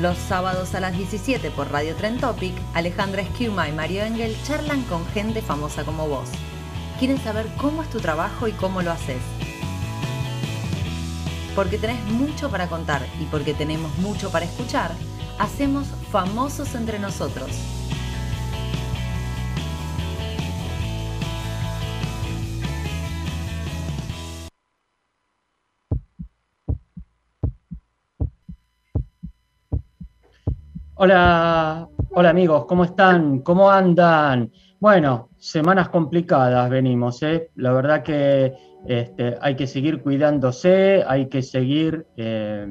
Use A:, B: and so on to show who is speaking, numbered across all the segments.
A: Los sábados a las 17 por Radio Tren Topic, Alejandra Esquiuma y Mario Engel charlan con gente famosa como vos. Quieren saber cómo es tu trabajo y cómo lo haces. Porque tenés mucho para contar y porque tenemos mucho para escuchar, hacemos famosos entre nosotros.
B: Hola, hola amigos, ¿cómo están? ¿Cómo andan? Bueno, semanas complicadas venimos, ¿eh? La verdad que este, hay que seguir cuidándose, hay que seguir eh,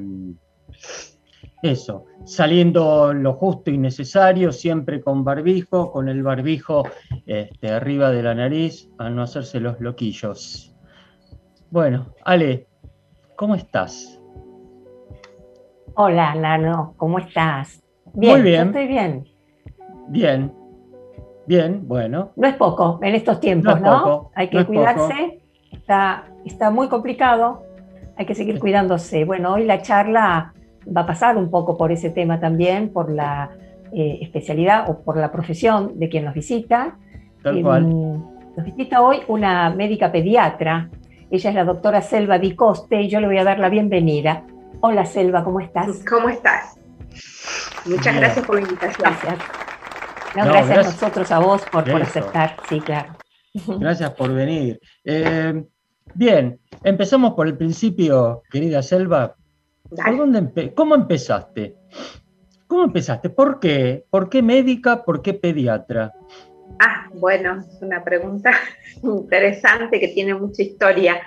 B: eso, saliendo lo justo y necesario, siempre con barbijo, con el barbijo este, arriba de la nariz, a no hacerse los loquillos. Bueno, Ale, ¿cómo estás?
C: Hola, Lano, ¿cómo estás? Bien,
B: Muy bien.
C: yo estoy bien.
B: Bien, bien, bueno.
C: No es poco en estos tiempos,
B: No
C: ¿no?
B: es poco,
C: Hay que
B: no es
C: cuidarse. Está, está muy complicado. Hay que seguir cuidándose. Bueno, hoy la charla va a pasar un poco por ese tema también, por la eh, especialidad o por la profesión de quien nos visita.
B: Tal
C: Eh,
B: cual.
C: Nos visita hoy una médica pediatra. Ella es la doctora Selva Di Coste y yo le voy a dar la bienvenida. Hola Selva, ¿cómo estás?
D: ¿Cómo estás? Muchas gracias por la invitación.
C: Gracias. No,
B: No,
C: gracias, a nosotros, a vos, por, por aceptar. Sí, claro.
B: Gracias por venir. Eh, bien, empezamos por el principio, querida Selva. ¿Por dónde empe- ¿Cómo empezaste? ¿Cómo empezaste? ¿Por qué? ¿Por qué médica? ¿Por qué pediatra?
D: Ah, bueno, es una pregunta interesante que tiene mucha historia.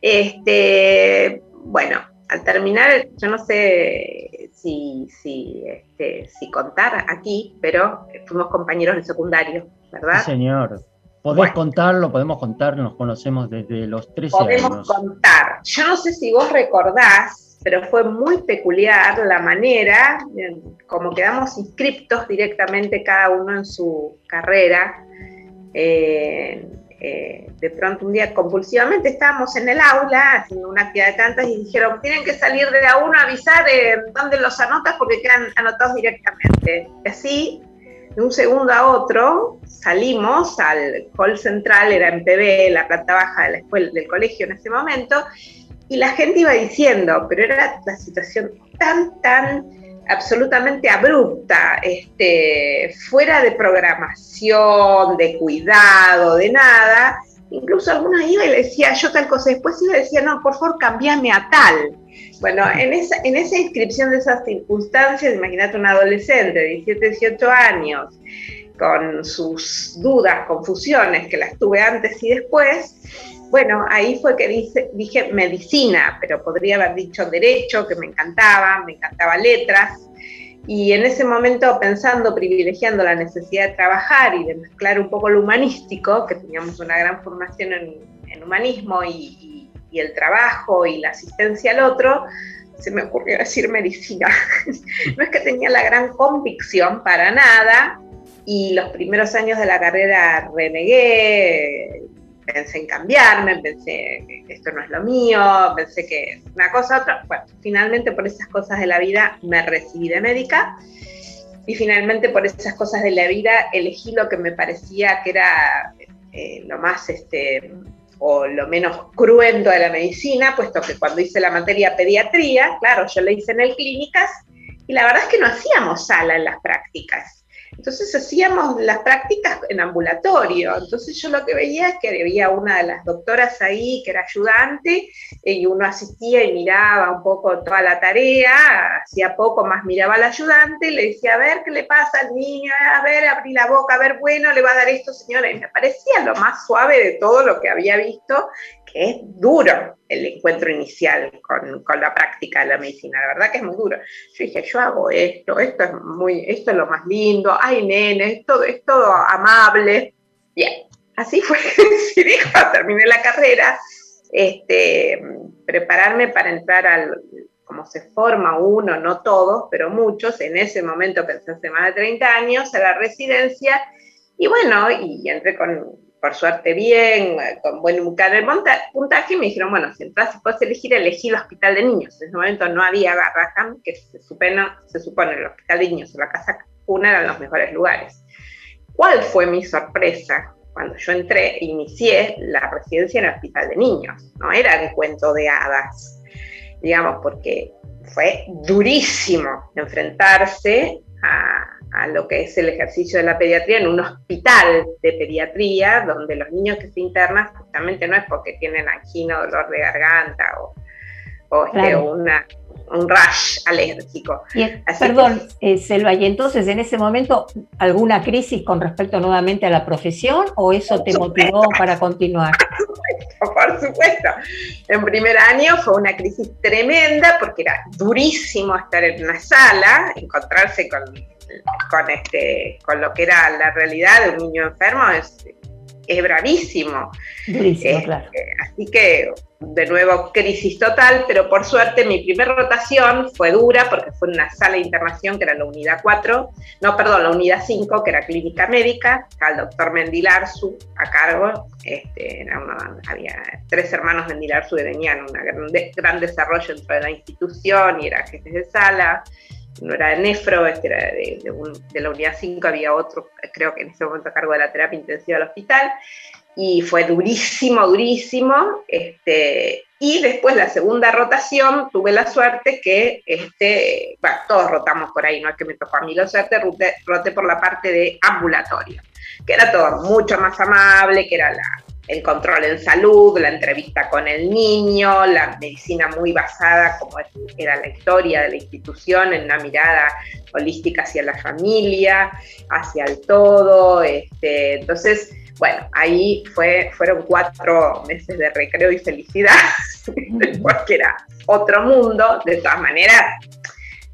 D: Este, bueno, al terminar, yo no sé si, si, este, si contar aquí, pero fuimos compañeros de secundario, ¿verdad?
B: Sí, señor. Podés
D: Bueno.
B: contarlo, podemos contar, nos conocemos desde los 13
D: Podemos
B: años.
D: contar. Yo no sé si vos recordás, pero fue muy peculiar la manera, en- como quedamos inscriptos directamente cada uno en su carrera. Eh, eh, de pronto un día compulsivamente estábamos en el aula haciendo una actividad de tantas y dijeron, tienen que salir de a uno a avisar eh, dónde los anotas porque quedan anotados directamente. Y así, de un segundo a otro, salimos al hall central, era en PB, la planta baja de la escuela, del colegio en ese momento, y la gente iba diciendo, pero era la situación tan, tan absolutamente abrupta, este, fuera de programación, de cuidado, de nada. Incluso algunos iba y le decía yo tal cosa, después iba y decía, no, por favor, cambiame a tal. Bueno, en esa, en esa inscripción de esas circunstancias, imagínate un adolescente de 17, 18 años, con sus dudas, confusiones, que las tuve antes y después, bueno, ahí fue que dije medicina, pero podría haber dicho derecho, que me encantaba, me encantaba letras. Y en ese momento pensando, privilegiando la necesidad de trabajar y de mezclar un poco lo humanístico, que teníamos una gran formación en, humanismo y, y- y el trabajo y la asistencia al otro, se me ocurrió decir medicina. no es que tenía la gran convicción para nada, y los primeros años de la carrera renegué, pensé en cambiarme, pensé que esto no es lo mío, pensé que una cosa, otra. Bueno, finalmente por esas cosas de la vida me recibí de médica y finalmente por esas cosas de la vida elegí lo que me parecía que era eh, lo más, este, o lo menos cruento de la medicina, puesto que cuando hice la materia pediatría, claro, yo la hice en el clínicas y la verdad es que no hacíamos sala en las prácticas. Entonces hacíamos las prácticas en ambulatorio. Entonces yo lo que veía es que había una de las doctoras ahí que era ayudante y uno asistía y miraba un poco toda la tarea, hacía poco más miraba al ayudante y le decía, a ver qué le pasa al niño, a ver, abrí la boca, a ver, bueno, le va a dar esto, señora. Y me parecía lo más suave de todo lo que había visto, que es duro. El encuentro inicial con, con, la práctica de la medicina. La verdad que es muy duro. Yo dije, yo hago esto, esto es, muy, esto es lo más lindo, ay nene, todo, es todo amable. Bien, así fue que cuando terminé la carrera, este, prepararme para entrar al, como se forma uno, no todos, pero muchos, en ese momento pensé hace más de 30 años, a la residencia, y bueno, y entré con, por suerte bien, con buen puntaje, y me dijeron, bueno, si entras y puedes elegir, elegí el hospital de niños. En ese momento no había Garraham, que se supone, se supone el hospital de niños o la casa cuna eran los mejores lugares. ¿Cuál fue mi sorpresa? Cuando yo entré, inicié la residencia en el hospital de niños, no era un cuento de hadas, digamos, porque fue durísimo enfrentarse a, a lo que es el ejercicio de la pediatría en un hospital de pediatría, donde los niños que se internan justamente no es porque tienen angina dolor de garganta o, o este, una, un rash alérgico.
C: perdón, eh, Selva, ¿y entonces en ese momento alguna crisis con respecto nuevamente a la profesión o eso te motivó para continuar?
D: Por supuesto, En primer año fue una crisis tremenda porque era durísimo estar en una sala, encontrarse con con, este, con lo que era la realidad de un niño enfermo es, es bravísimo.
C: Este,
D: así que, de nuevo, crisis total, pero por suerte mi primera rotación fue dura porque fue en una sala de internación que era la unidad 4, no, perdón, la unidad 5, que era clínica médica, estaba el doctor Mendilarzu a cargo, este, había tres hermanos Mendilarzu que tenían un gran, gran desarrollo dentro de la institución y eran jefes de sala no era de nefro, este era de, la unidad 5, había otro, creo que en ese momento a cargo de la terapia intensiva del hospital, y fue durísimo, durísimo, este, y después la segunda rotación tuve la suerte que, este, bueno, todos rotamos por ahí, no es que me tocó a mí la suerte, roté por la parte de ambulatorio, que era todo mucho más amable, que era la, el control en salud, la entrevista con el niño, la medicina muy basada, como era la historia de la institución, en una mirada holística hacia la familia, hacia el todo. Este, entonces, bueno, ahí fue, fueron cuatro meses de recreo y felicidad, porque era otro mundo, de todas maneras,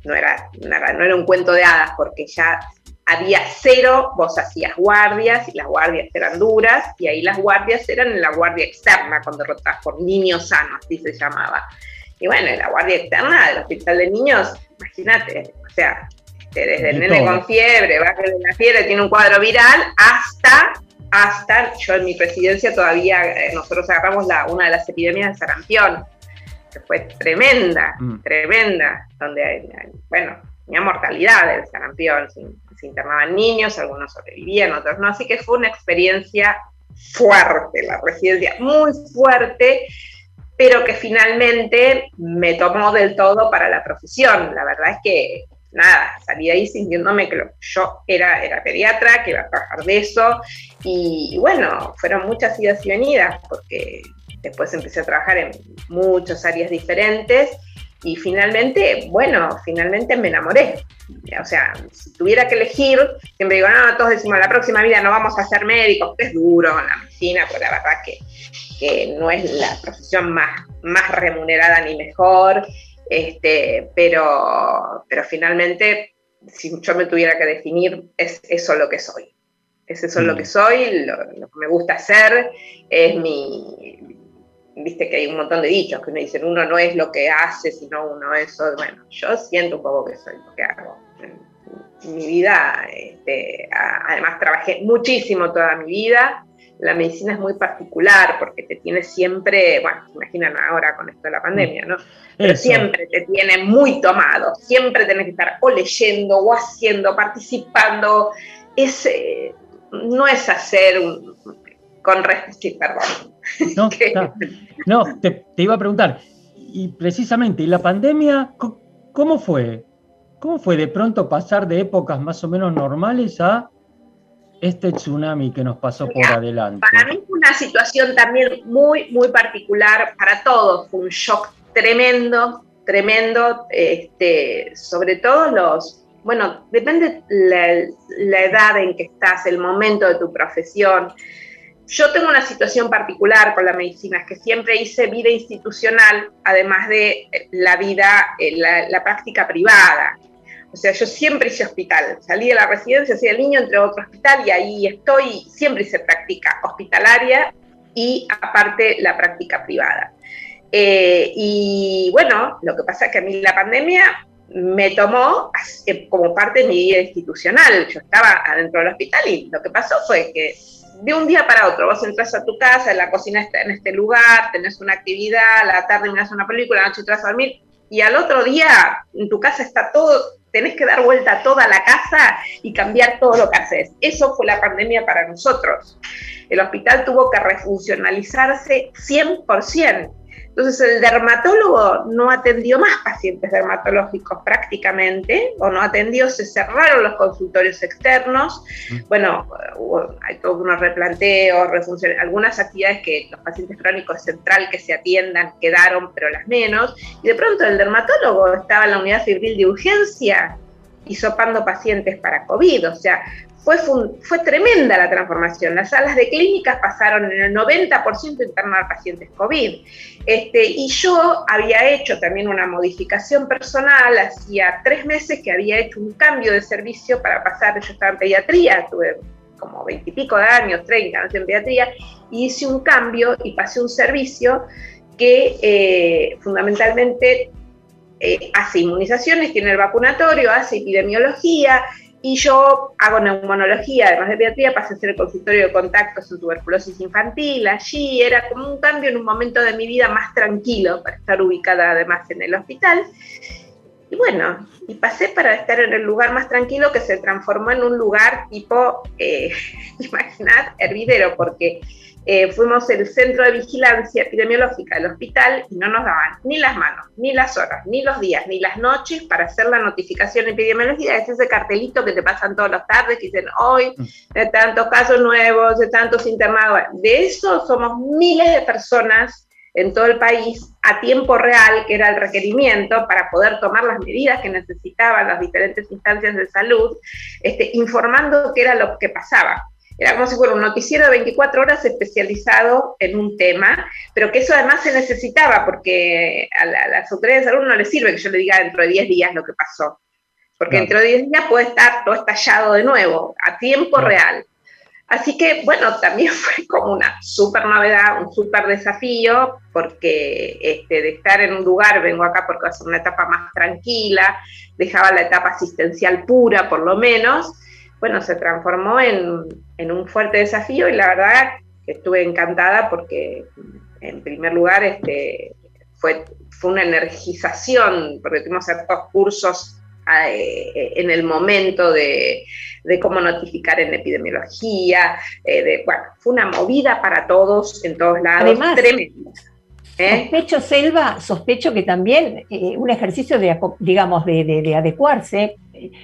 D: no era, no era un cuento de hadas, porque ya había cero, vos hacías guardias y las guardias eran duras y ahí las guardias eran en la guardia externa cuando rotas por niños sanos, así se llamaba. Y bueno, en la guardia externa del hospital de niños, imagínate, o sea, este, desde el nene con fiebre, va de la fiebre, tiene un cuadro viral, hasta, hasta, yo en mi presidencia todavía, eh, nosotros agarramos la, una de las epidemias de sarampión, que fue tremenda, mm. tremenda, donde, bueno, tenía mortalidad del sarampión, se internaban niños, algunos sobrevivían, otros no, así que fue una experiencia fuerte, la residencia muy fuerte, pero que finalmente me tomó del todo para la profesión. La verdad es que, nada, salí ahí sintiéndome que yo era, era pediatra, que iba a trabajar de eso, y, bueno, fueron muchas idas y venidas, porque después empecé a trabajar en muchas áreas diferentes, y finalmente, bueno, finalmente me enamoré. O sea, si tuviera que elegir, siempre digo, no, todos decimos, la próxima vida no vamos a ser médicos, porque es duro la medicina, pero la verdad que, que no es la profesión más, más remunerada ni mejor, este, pero, pero finalmente, si yo me tuviera que definir, es eso lo que soy. Es eso lo mm. que soy, lo, lo que me gusta hacer, es mi, viste que hay un montón de dichos que uno dice, uno no es lo que hace, sino uno es, bueno, yo siento un poco que soy lo que hago. En mi vida, este, además trabajé muchísimo toda mi vida, la medicina es muy particular porque te tiene siempre, bueno, se imaginan ahora con esto de la pandemia, ¿no? Pero siempre te tiene muy tomado, siempre tenés que estar o leyendo o haciendo, participando. Es, no es hacer un, con sí, perdón.
B: No, te, iba a preguntar, y precisamente, ¿y la pandemia cómo fue? ¿Cómo fue de pronto pasar de épocas más o menos normales a este tsunami que nos pasó por adelante?
D: Para mí fue una situación también muy, muy particular para todos, fue un shock tremendo, tremendo, este, sobre todo los, bueno, depende la, la edad en que estás, el momento de tu profesión, yo tengo una situación particular con la medicina, que siempre hice vida institucional, además de la vida, eh, la, práctica privada. O sea, yo siempre hice hospital. Salí de la residencia, hacía el niño, entre otro hospital y ahí estoy. Siempre hice práctica hospitalaria y aparte la práctica privada. Eh, y bueno, lo que pasa es que a mí la pandemia me tomó eh, como parte de mi vida institucional. Yo estaba adentro del hospital y lo que pasó fue que de un día para otro vos entras a tu casa, la cocina está en este lugar, tenés una actividad, la tarde miras una película, la noche entras a dormir y al otro día en tu casa está todo, tenés que dar vuelta a toda la casa y cambiar todo lo que haces. Eso fue la pandemia para nosotros. El hospital tuvo que refuncionalizarse 100%. Entonces el dermatólogo no atendió más pacientes dermatológicos prácticamente, o no atendió, se cerraron los consultorios externos, bueno, hay todos unos replanteos, algunas actividades que los pacientes crónicos central que se atiendan quedaron, pero las menos, y de pronto el dermatólogo estaba en la unidad civil de urgencia y sopando pacientes para COVID, o sea, fue, fue tremenda la transformación. Las salas de clínicas pasaron en el 90% a internar pacientes COVID. Este, y yo había hecho también una modificación personal, hacía tres meses que había hecho un cambio de servicio para pasar, yo estaba en pediatría, tuve como veintipico de años, 30 años en pediatría, y hice un cambio y pasé un servicio que eh, fundamentalmente eh, hace inmunizaciones, tiene el vacunatorio, hace epidemiología, y yo hago neumonología, además de pediatría, pasé a hacer el consultorio de contactos en tuberculosis infantil. Allí era como un cambio en un momento de mi vida más tranquilo para estar ubicada además en el hospital. Y bueno, y pasé para estar en el lugar más tranquilo que se transformó en un lugar tipo, eh, imaginad, hervidero, porque eh, fuimos el centro de vigilancia epidemiológica del hospital y no nos daban ni las manos, ni las horas, ni los días, ni las noches para hacer la notificación epidemiológica. Es ese cartelito que te pasan todas las tardes que dicen hoy mm. de tantos casos nuevos, de tantos internados. De eso somos miles de personas en todo el país a tiempo real, que era el requerimiento para poder tomar las medidas que necesitaban las diferentes instancias de salud, este, informando qué era lo que pasaba. Era como si fuera un noticiero de 24 horas especializado en un tema, pero que eso además se necesitaba porque a, las autoridades de salud no les sirve que yo le diga dentro de 10 días lo que pasó, porque dentro de 10 días puede estar todo estallado de nuevo, a tiempo real. Así que, bueno, también fue como una súper novedad, un súper desafío, porque este, de estar en un lugar, vengo acá porque va a ser una etapa más tranquila, dejaba la etapa asistencial pura por lo menos, bueno, se transformó en, un fuerte desafío y la verdad que estuve encantada porque en primer lugar este, fue, fue una energización, porque tuvimos ciertos cursos eh, en el momento de, cómo notificar en epidemiología, eh, de, bueno, fue una movida para todos en todos lados,
C: Además, tremenda. ¿eh? Sospecho, Selva, sospecho que también un ejercicio de, digamos, de adecuarse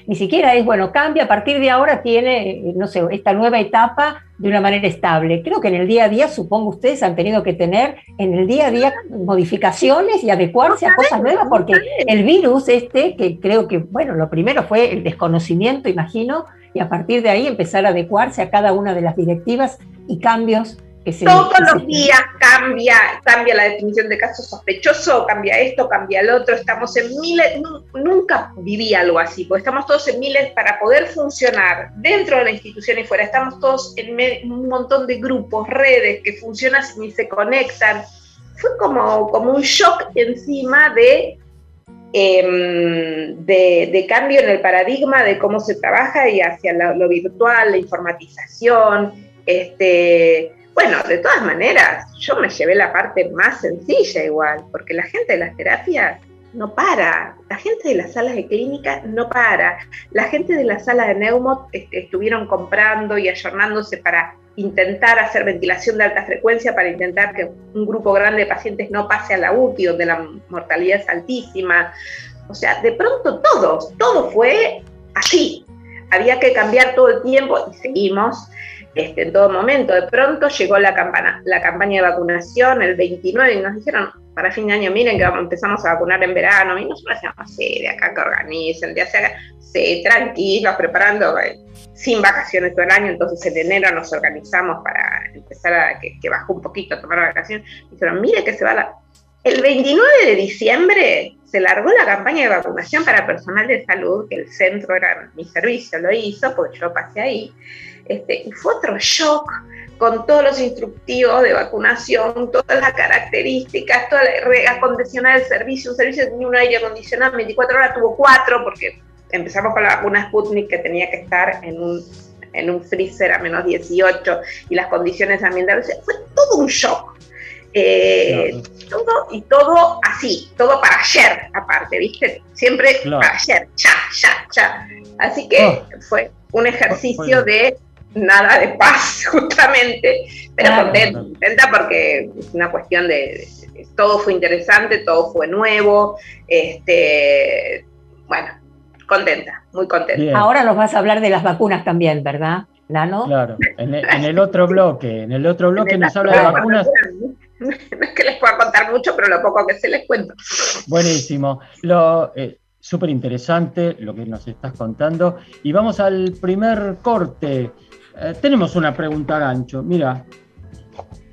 C: ni siquiera es, bueno, cambia, a partir de ahora tiene, no sé, esta nueva etapa de una manera estable. Creo que en el día a día, supongo ustedes han tenido que tener en el día a día modificaciones y adecuarse a cosas nuevas, porque el virus este, que creo que, bueno, lo primero fue el desconocimiento, imagino, y a partir de ahí empezar a adecuarse a cada una de las directivas y cambios
D: todos los días cambia, cambia la definición de caso sospechoso, cambia esto, cambia el otro, estamos en miles, nunca viví algo así, porque estamos todos en miles para poder funcionar dentro de la institución y fuera, estamos todos en un montón de grupos, redes que funcionan y se conectan. Fue como, como un shock encima de em, de, cambio en el paradigma de cómo se trabaja y hacia lo virtual, la informatización, este, bueno, de todas maneras, yo me llevé la parte más sencilla igual, porque la gente de las terapias no para, la gente de las salas de clínica no para, la gente de la sala de neumo estuvieron comprando y ayornándose para intentar hacer ventilación de alta frecuencia, para intentar que un grupo grande de pacientes no pase a la UTI, donde la mortalidad es altísima. O sea, de pronto todo, todo fue así. Había que cambiar todo el tiempo y seguimos este, en todo momento. De pronto llegó la, campana, la campaña de vacunación el 29 y nos dijeron para fin de año, miren que empezamos a vacunar en verano, y nosotros decíamos, sí, de acá que organicen, de acá, sí, tranquilos, preparando, eh, sin vacaciones todo el año, entonces en enero nos organizamos para empezar a que, que bajó un poquito a tomar vacaciones. Dijeron, mire que se va la... El 29 de diciembre se largó la campaña de vacunación para personal de salud, que el centro era mi servicio, lo hizo, porque yo pasé ahí. Este, y fue otro shock con todos los instructivos de vacunación, todas las características, toda la acondicionada del servicio. Un servicio que tenía un aire acondicionado 24 horas, tuvo cuatro, porque empezamos con la vacuna Sputnik que tenía que estar en un, en un freezer a menos 18 y las condiciones ambientales. Fue todo un shock. Eh, todo y todo así, todo para ayer, aparte, ¿viste? Siempre para ayer, ya, ya, ya. Así que ah. fue un ejercicio de nada de paz, justamente, pero contenta, porque es una cuestión de, todo fue interesante, todo fue nuevo, este, bueno, contenta, muy contenta.
C: Ahora nos vas a hablar de las vacunas también, ¿verdad? Nano.
E: Claro, en el, otro bloque, en el otro bloque nos habla de vacunas.
D: No es que les pueda contar mucho, pero lo poco que se les cuento.
E: Buenísimo. Lo, eh, Súper interesante lo que nos estás contando. Y vamos al primer corte. Eh, tenemos una pregunta gancho. Mira.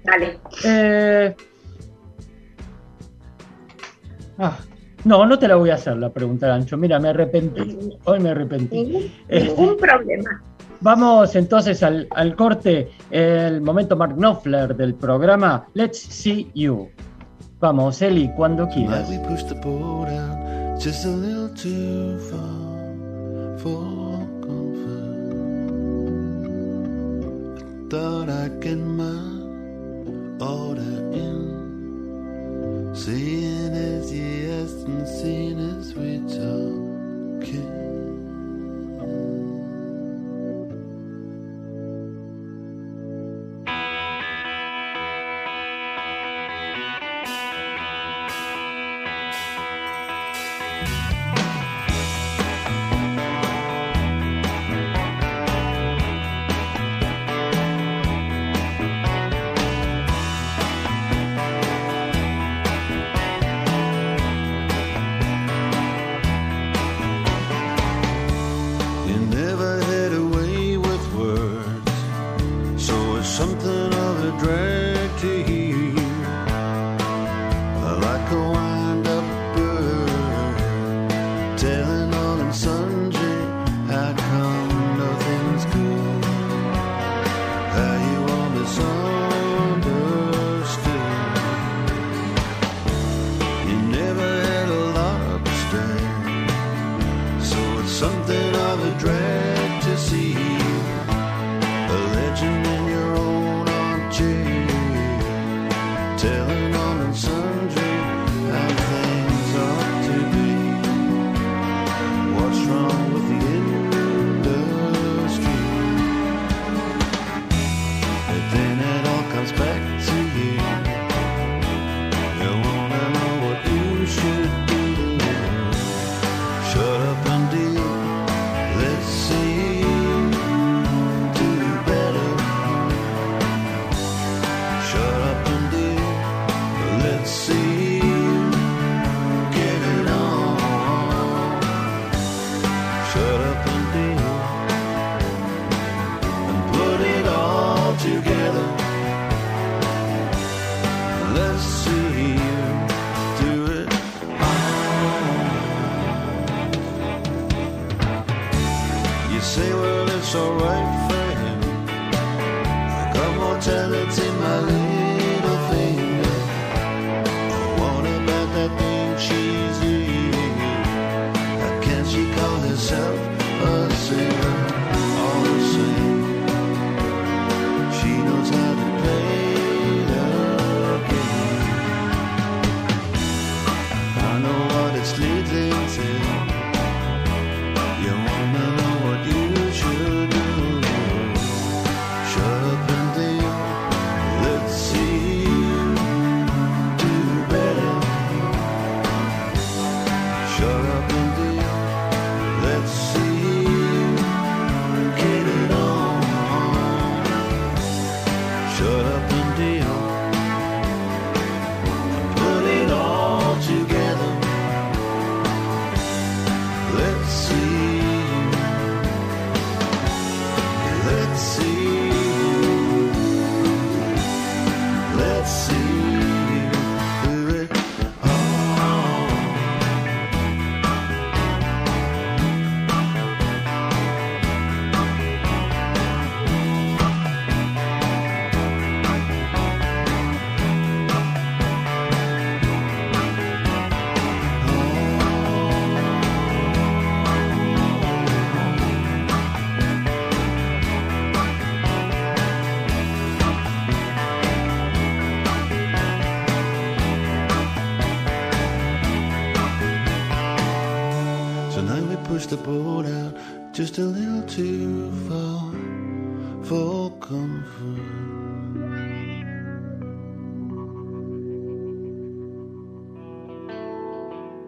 D: Dale.
E: Eh, ah, no, no te la voy a hacer la pregunta gancho. Mira, me arrepentí. Hoy me arrepentí.
D: Ningún, problema.
E: Vamos entonces al, al, corte, el momento Mark Knopfler del programa Let's See You. Vamos, Eli, cuando quieras. thought Τώρα κενμά, order in. Sehen es seeing as we're talking.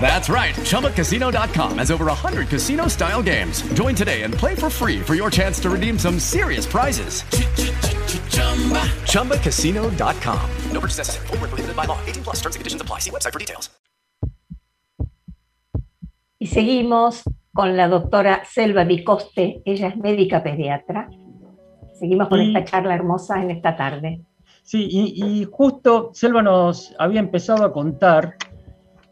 F: That's right. ChumbaCasino.com has over 100 casino style games. Join today and play for free for your chance to redeem some serious prizes. ChumbaCasino.com. No purchase necessary. Forward, prohibited by law. 18 plus terms and conditions apply. See website for details.
C: Y seguimos con la doctora Selva Di Coste. Ella es médica pediatra. Seguimos con
B: Y-
C: esta charla hermosa en esta tarde.
B: Sí, y, y justo Selva nos había empezado a contar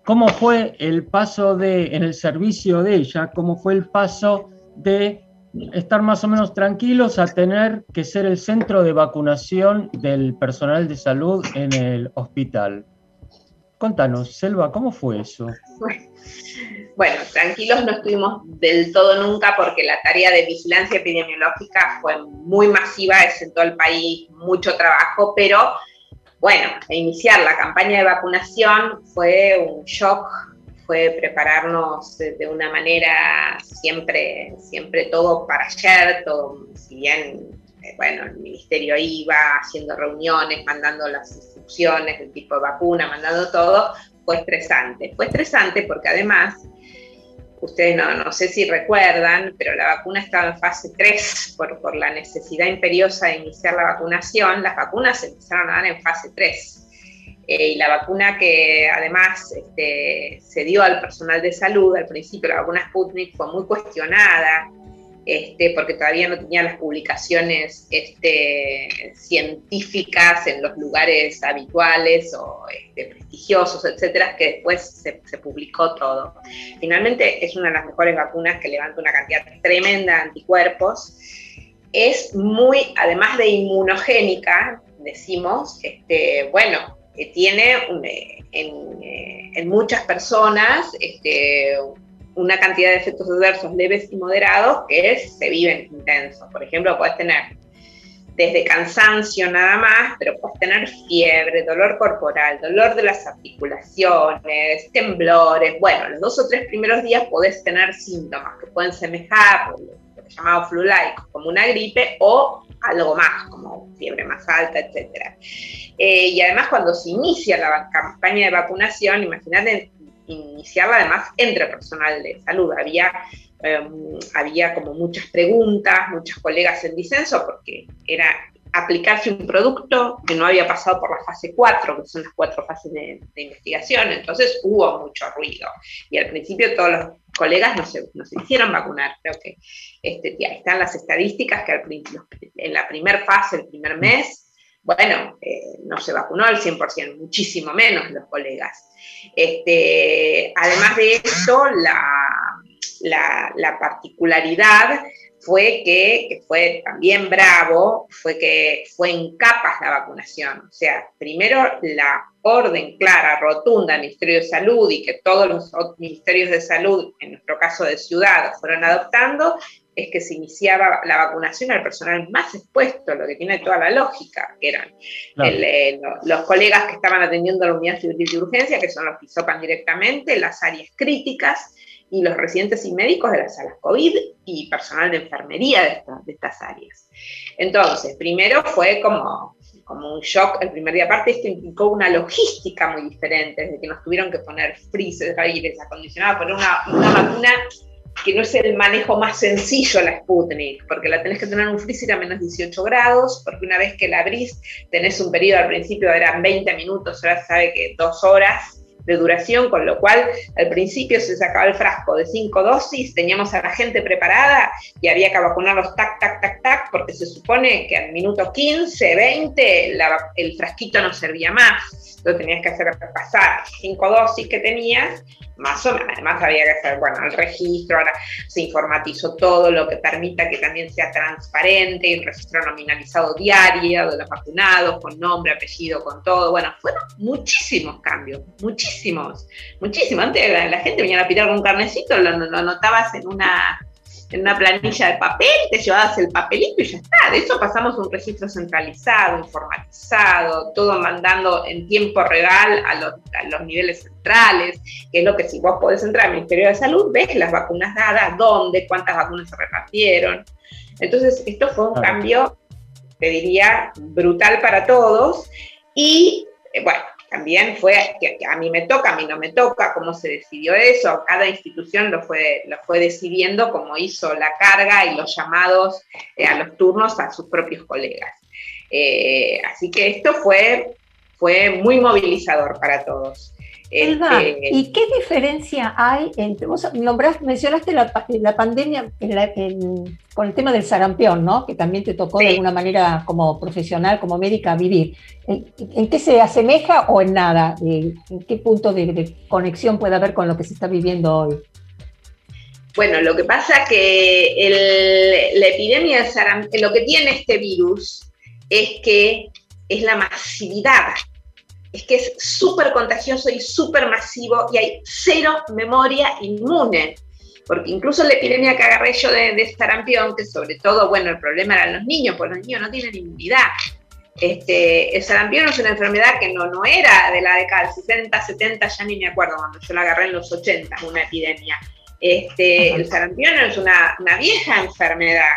B: cómo fue el paso de, en el servicio de ella, cómo fue el paso de estar más o menos tranquilos a tener que ser el centro de vacunación del personal de salud en el hospital. Contanos, Selva, ¿cómo fue eso?
D: Bueno, tranquilos no estuvimos del todo nunca porque la tarea de vigilancia epidemiológica fue muy masiva, es en todo el país, mucho trabajo, pero bueno, iniciar la campaña de vacunación fue un shock, fue prepararnos de, una manera siempre, siempre todo para ayer, todo, si bien, eh, bueno, el ministerio iba haciendo reuniones, mandando las instrucciones del tipo de vacuna, mandando todo, fue estresante. Fue estresante porque además, ustedes no, no sé si recuerdan, pero la vacuna estaba en fase 3 por, por la necesidad imperiosa de iniciar la vacunación. Las vacunas se empezaron a dar en fase 3. Eh, y la vacuna que además este, se dio al personal de salud, al principio la vacuna Sputnik fue muy cuestionada, este, porque todavía no tenía las publicaciones este, científicas en los lugares habituales o este, prestigiosos, etcétera, que después se, publicó todo. Finalmente es una de las mejores vacunas que levanta una cantidad tremenda de anticuerpos. Es muy, además de inmunogénica, decimos, este, bueno, eh, tiene eh, en, eh, en muchas personas una cantidad de efectos adversos leves y moderados que se viven intensos. Por ejemplo, puedes tener desde cansancio nada más, pero puedes tener fiebre, dolor corporal, dolor de las articulaciones, temblores. Bueno, los dos o tres primeros días podés tener síntomas que pueden semejar, lo que llamado flu-like, como una gripe o algo más, como fiebre más alta, etcétera. Eh, y además cuando se inicia la campaña de vacunación, imagínate iniciarla además entre personal de salud. Había, eh, había como muchas preguntas, muchos colegas en disenso, porque era aplicarse un producto que no había pasado por la fase 4, que son las cuatro fases de, investigación, entonces hubo mucho ruido. Y al principio todos los colegas no se, no se hicieron vacunar, creo que este, ya están las estadísticas que al en la primera fase, el primer mes, bueno, eh, no se vacunó al 100%, muchísimo menos los colegas. Este, además de esto, la, la, la particularidad fue que, que fue también bravo, fue que fue en capas la vacunación. O sea, primero la orden clara, rotunda del Ministerio de Salud y que todos los ministerios de salud, en nuestro caso de ciudad, fueron adoptando, es que se iniciaba la vacunación al personal más expuesto, lo que tiene toda la lógica, que eran
B: Claro.
D: el, eh, lo- los colegas que estaban atendiendo la unidad civil de urgencia, que son los que hisopan directamente, las áreas críticas y los residentes y médicos de las salas COVID y personal de enfermería de, esta- de estas áreas. Entonces, primero fue como, como un shock el primer día. Aparte, esto implicó una logística muy diferente, desde que nos tuvieron que poner freezers, aires acondicionados, poner una, una vacuna que no es el manejo más sencillo la Sputnik, porque la tenés que tener en un freezer a menos 18 grados, porque una vez que la abrís tenés un periodo al principio eran 20 minutos, ahora sabe que dos horas de duración, con lo cual al principio se sacaba el frasco de cinco dosis, teníamos a la gente preparada y había que vacunarlos tac, tac, tac, tac, porque se supone que al minuto 15, 20 el frasquito no servía más lo tenías que hacer pasar cinco dosis que tenías, más o menos, además había que hacer, bueno, el registro, ahora se informatizó todo lo que permita que también sea transparente, el registro nominalizado diario de los vacunados, con nombre, apellido, con todo, bueno, fueron muchísimos cambios, muchísimos, muchísimos, antes la, gente venía a pitar con un carnecito, lo, lo anotabas en una en una planilla de papel, te llevabas el papelito y ya está. De eso pasamos a un registro centralizado, informatizado, todo mandando en tiempo real a los, a los niveles centrales, que es lo que si vos podés entrar al Ministerio de Salud, ves las vacunas dadas, dónde, cuántas vacunas se repartieron. Entonces, esto fue un cambio, te diría, brutal para todos. Y eh, bueno, también fue que, a mí me toca, a mí no me toca, cómo se decidió eso, cada institución lo fue, lo fue decidiendo, como hizo la carga y los llamados eh, a los turnos a sus propios colegas. Eh, así que esto fue, fue muy movilizador para todos.
C: Este, ¿y qué diferencia hay entre, vos mencionaste la, pandemia con el tema del sarampión, ¿no? Que también te tocó de alguna manera como profesional, como médica vivir. ¿En, qué se asemeja o en nada? ¿En qué punto de, conexión puede haber con lo que se está viviendo hoy?
D: Bueno, lo que pasa que la epidemia de sarampión, lo que tiene este virus es que es la masividad es que es súper contagioso y súper masivo y hay cero memoria inmune. Porque incluso la epidemia que agarré yo de, de sarampión, que sobre todo, bueno, el problema eran los niños, porque los niños no tienen inmunidad. Este, el sarampión es una enfermedad que no, no era de la década del 60, 70, ya ni me acuerdo, cuando yo la agarré en los 80, una epidemia. Este, el sarampión es una, una vieja enfermedad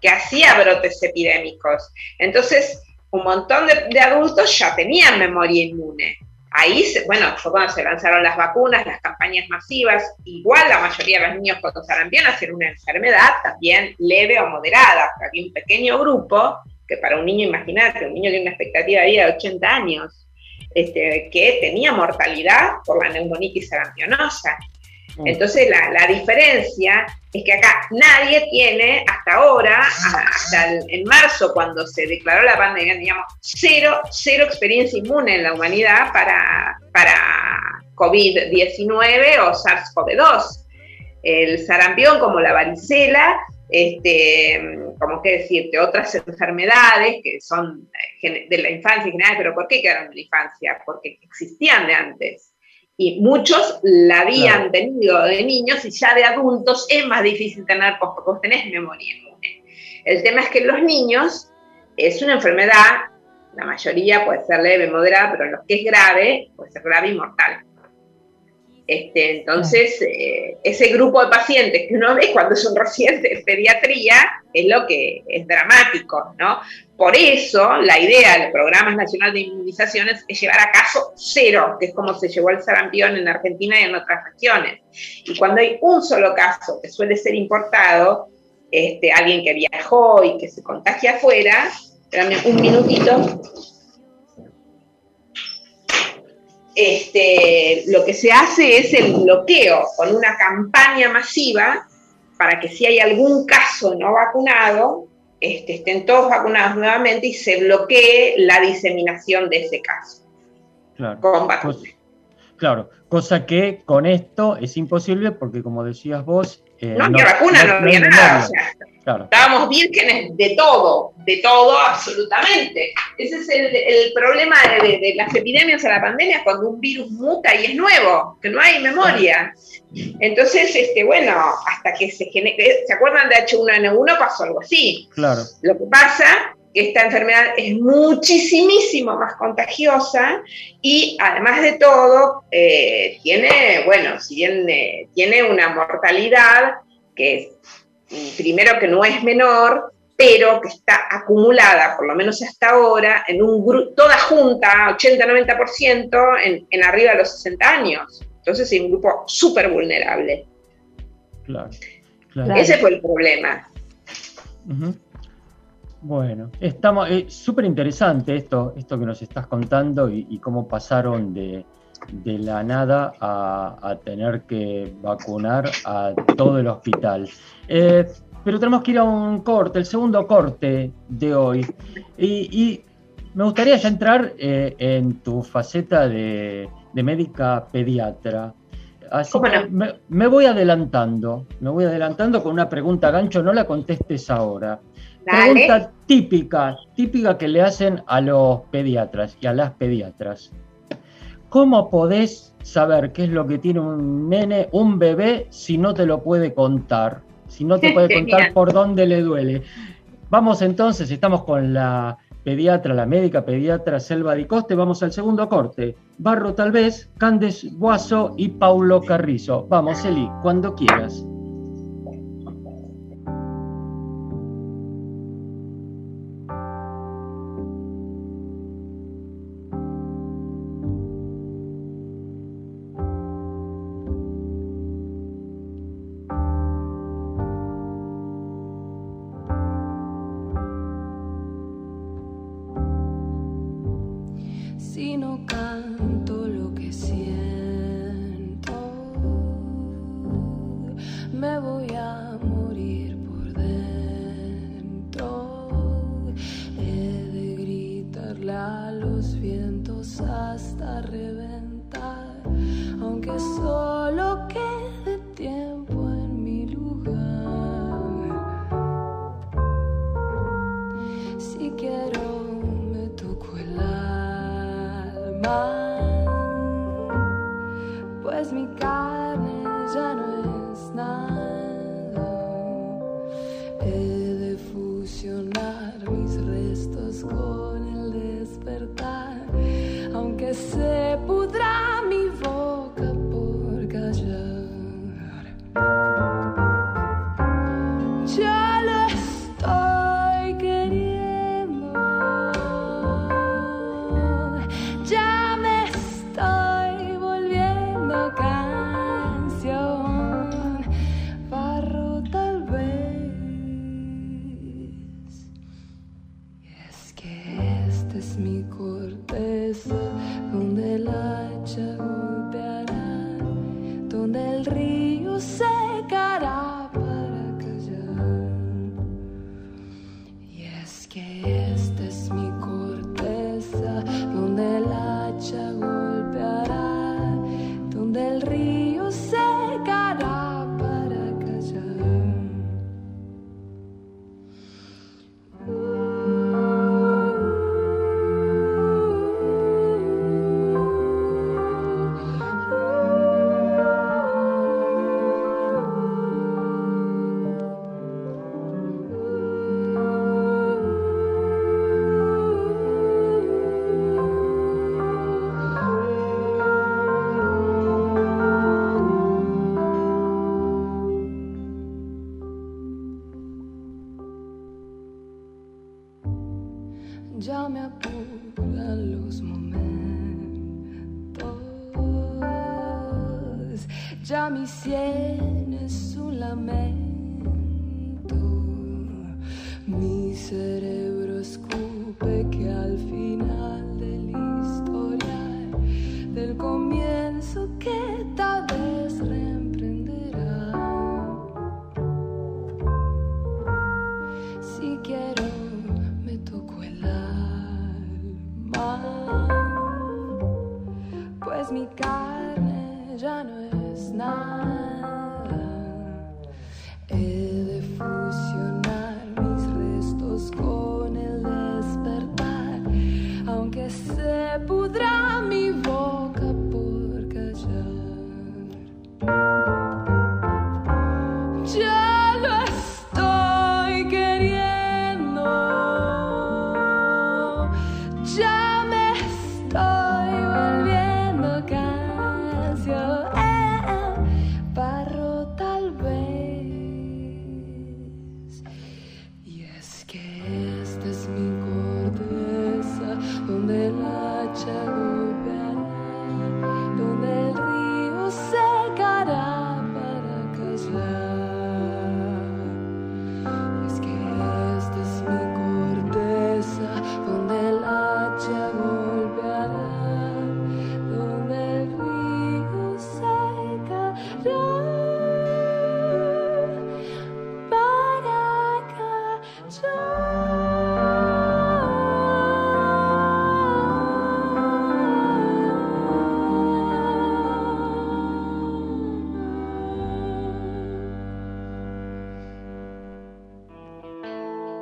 D: que hacía brotes epidémicos. Entonces, un montón de, adultos ya tenían memoria inmune. Ahí, bueno, fue cuando se lanzaron las vacunas, las campañas masivas, igual la mayoría de los niños con sarampión hacen una enfermedad también leve o moderada. Había un pequeño grupo que para un niño, imagínate, un niño tiene una expectativa de vida de 80 años, este, que tenía mortalidad por la neumonitis sarampionosa. Entonces, la, diferencia es que acá nadie tiene hasta ahora, hasta en marzo, cuando se declaró la pandemia, teníamos cero, cero experiencia inmune en la humanidad para, para COVID-19 o SARS-CoV-2. El sarampión, como la varicela, este, como que decirte, otras enfermedades que son de la infancia en general, pero ¿por qué quedaron de la infancia? Porque existían de antes y muchos la habían tenido de niños y ya de adultos es más difícil tener porque vos tenés memoria inmune. El tema es que en los niños es una enfermedad, la mayoría puede ser leve, moderada, pero en los que es grave, puede ser grave y mortal. Este, entonces, eh, ese grupo de pacientes que uno ve cuando son recientes de pediatría es lo que es dramático, ¿no? Por eso, la idea del Programa Nacional de Inmunizaciones es llevar a caso cero, que es como se llevó el sarampión en Argentina y en otras regiones. Y cuando hay un solo caso que suele ser importado, este, alguien que viajó y que se contagia afuera, un minutito, este, lo que se hace es el bloqueo con una campaña masiva para que si hay algún caso no vacunado, este, estén todos vacunados nuevamente y se bloquee la diseminación de ese caso.
B: Claro. claro, cosa que con esto es imposible porque como decías vos...
D: Eh, no, no vacuna, no, había nada. Estábamos vírgenes de todo, de todo absolutamente. Ese es el, problema de, las epidemias a la pandemia, cuando un virus muta y es nuevo, que no hay memoria. Entonces, este, bueno, hasta que se genere, ¿se acuerdan de H1N1? Pasó algo así.
B: Claro.
D: Lo que pasa que esta enfermedad es muchísimo más contagiosa y además de todo eh, tiene, bueno, si bien eh, tiene una mortalidad que es primero que no es menor, pero que está acumulada, por lo menos hasta ahora, en un grupo, toda junta, 80-90%, en, en, arriba de los 60 años. Entonces es un grupo súper vulnerable.
B: Claro. Claro.
D: Ese fue el problema.
B: Bueno, estamos súper interesante esto, esto que nos estás contando y, y cómo pasaron de, de la nada a, a tener que vacunar a todo el hospital. Eh, pero tenemos que ir a un corte, el segundo corte de hoy. Y, y me gustaría ya entrar eh, en tu faceta de, de médica pediatra. Así
D: ¿Cómo
B: que me, me voy adelantando, me voy adelantando con una pregunta, Gancho, no la contestes ahora.
D: Dale.
B: Pregunta típica, típica que le hacen a los pediatras y a las pediatras. ¿Cómo podés saber qué es lo que tiene un nene, un bebé, si no te lo puede contar? Si no te puede contar por dónde le duele. Vamos entonces, estamos con la pediatra, la médica pediatra Selva Di Coste, vamos al segundo corte. Barro tal vez, Candes Guaso y Paulo Carrizo. Vamos, Eli, cuando quieras.
G: Que esta es mi